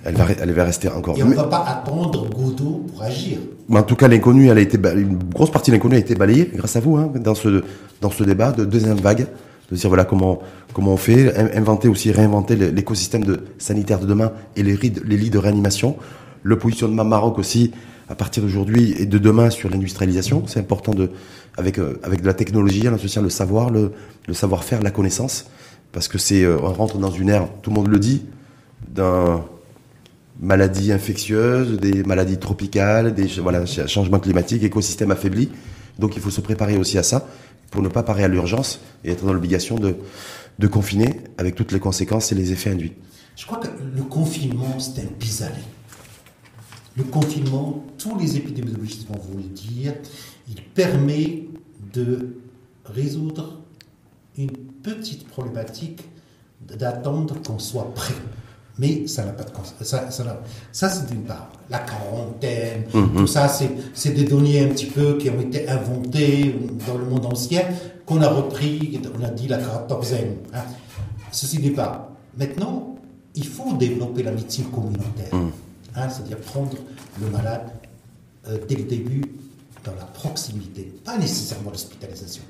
Speaker 2: Elle va, elle va rester encore.
Speaker 1: Et on ne va pas attendre Godot pour agir.
Speaker 2: Mais en tout cas, l'inconnu, elle a été, une grosse partie de l'inconnu a été balayée grâce à vous hein, dans ce dans ce débat de deuxième vague, de dire voilà comment comment on fait, inventer aussi réinventer l'écosystème de sanitaire de demain et les, les lits de réanimation, le positionnement Maroc aussi à partir d'aujourd'hui et de demain sur l'industrialisation. C'est important de avec euh, avec de la technologie, le savoir, le savoir-faire, la connaissance, parce que c'est euh, on rentre dans une ère, tout le monde le dit, d'un maladies infectieuses, des maladies tropicales, des voilà, changements climatiques, écosystème affaibli. Donc il faut se préparer aussi à ça pour ne pas parer à l'urgence et être dans l'obligation de, de confiner avec toutes les conséquences et les effets induits.
Speaker 1: Je crois que le confinement, c'est un pis-aller. Le confinement, tous les épidémiologistes vont vous le dire, il permet de résoudre une petite problématique d'attendre qu'on soit prêt. Mais ça n'a pas de ça, ça, ça c'est d'une part. La quarantaine, mhm. tout ça, c'est des données un petit peu qui ont été inventées dans le monde ancien, qu'on a repris, on a dit la quatorzaine. Hein. Ceci d'une part. Maintenant, il faut développer la médecine communautaire. Mhm. C'est-à-dire prendre le malade euh, dès le début dans la proximité, pas nécessairement l'hospitalisation.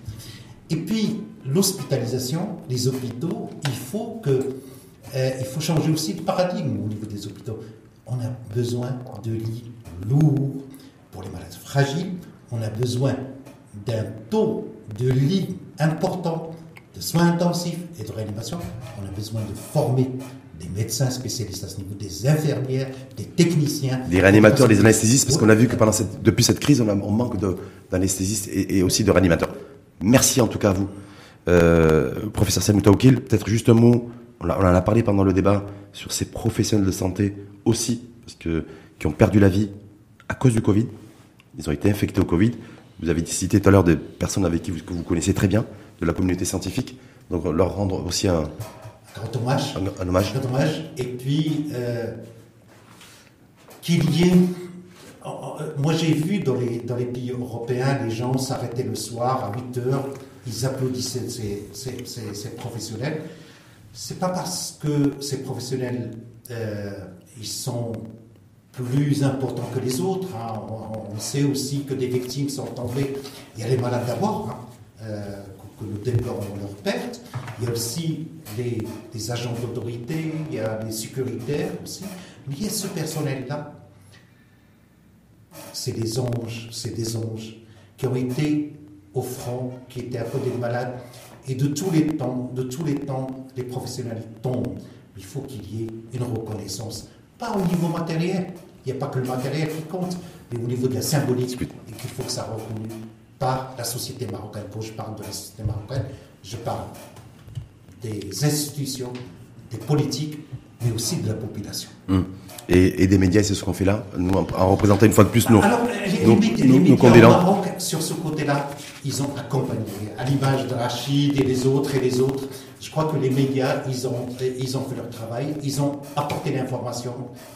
Speaker 1: Et puis, l'hospitalisation, les hôpitaux, il faut que euh, il faut changer aussi de paradigme au niveau des hôpitaux. On a besoin de lits lourds pour les malades fragiles. On a besoin d'un taux de lits important de soins intensifs et de réanimation. On a besoin de former des médecins spécialistes à ce niveau, des infirmières, des techniciens.
Speaker 2: Des réanimateurs, des anesthésistes, parce qu'on a vu que pendant cette, depuis cette crise, on, a, on manque d'anesthésistes et, et, aussi de réanimateurs. Merci en tout cas à vous. Euh, professeur Samuta peut-être juste un mot on, en a parlé pendant le débat sur ces professionnels de santé aussi, parce que, qui ont perdu la vie à cause du Covid. Ils ont été infectés au Covid. Vous avez cité tout à l'heure des personnes avec qui vous, que vous connaissez très bien, de la communauté scientifique. Donc leur rendre aussi un,
Speaker 1: hommage.
Speaker 2: Un, hommage.
Speaker 1: Un hommage. Et puis, euh, qu'il y ait. Moi, j'ai vu dans les, dans les pays européens, les gens s'arrêtaient le soir à 8 heures, ils applaudissaient ces, ces, ces professionnels c'est pas parce que ces professionnels euh, ils sont plus importants que les autres. Hein. On, sait aussi que des victimes sont tombées. Il y a les malades d'abord, hein, euh, que nous déplorons leur perte. Il y a aussi les, les agents d'autorité, il y a les sécuritaires aussi. Mais il y a ce personnel-là. C'est des anges, c'est des anges qui ont été au front, qui étaient à côté des malades et de tous les temps, de tous les temps, les professionnels tombent. Il faut qu'il y ait une reconnaissance, pas au niveau matériel. Il n'y a pas que le matériel qui compte, mais au niveau de la symbolique, et qu'il faut que ça reconnu par la société marocaine. Quand je parle de la société marocaine, je parle des institutions, des politiques, mais aussi de la population.
Speaker 2: Hum. Et, des médias, c'est ce qu'on fait là, nous, en, représentant une fois de plus
Speaker 1: nos, Alors, les, nos, médias au Maroc, sur ce côté-là, ils ont accompagné, à l'image de Rachid et les autres et les autres. Je crois que les médias, ils ont, ils ont fait leur travail, ils ont apporté l'information,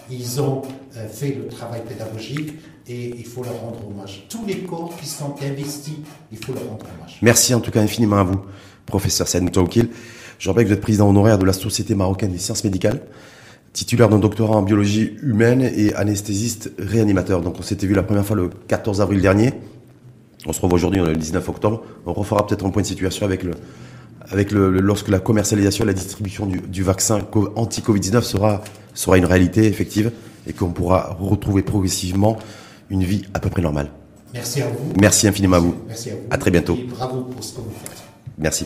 Speaker 1: ils ont euh, fait le travail pédagogique et il faut leur rendre hommage. Tous les corps qui sont investis, il faut leur rendre hommage.
Speaker 2: Merci en tout cas infiniment à vous, professeur Saïd. Je rappelle que vous êtes président honoraire de la Société marocaine des sciences médicales, titulaire d'un doctorat en biologie humaine et anesthésiste réanimateur. Donc on s'était vu la première fois le 14 avril dernier. On se revoit aujourd'hui, on est le 19 octobre. On refera peut-être un point de situation avec le, avec le, lorsque la commercialisation et la distribution du, du vaccin anti-Covid-19 sera, sera une réalité effective et qu'on pourra retrouver progressivement une vie à peu près normale.
Speaker 1: Merci à vous.
Speaker 2: Merci infiniment à vous.
Speaker 1: Merci à vous.
Speaker 2: À très bientôt.
Speaker 1: Et bravo pour ce que vous faites.
Speaker 2: Merci.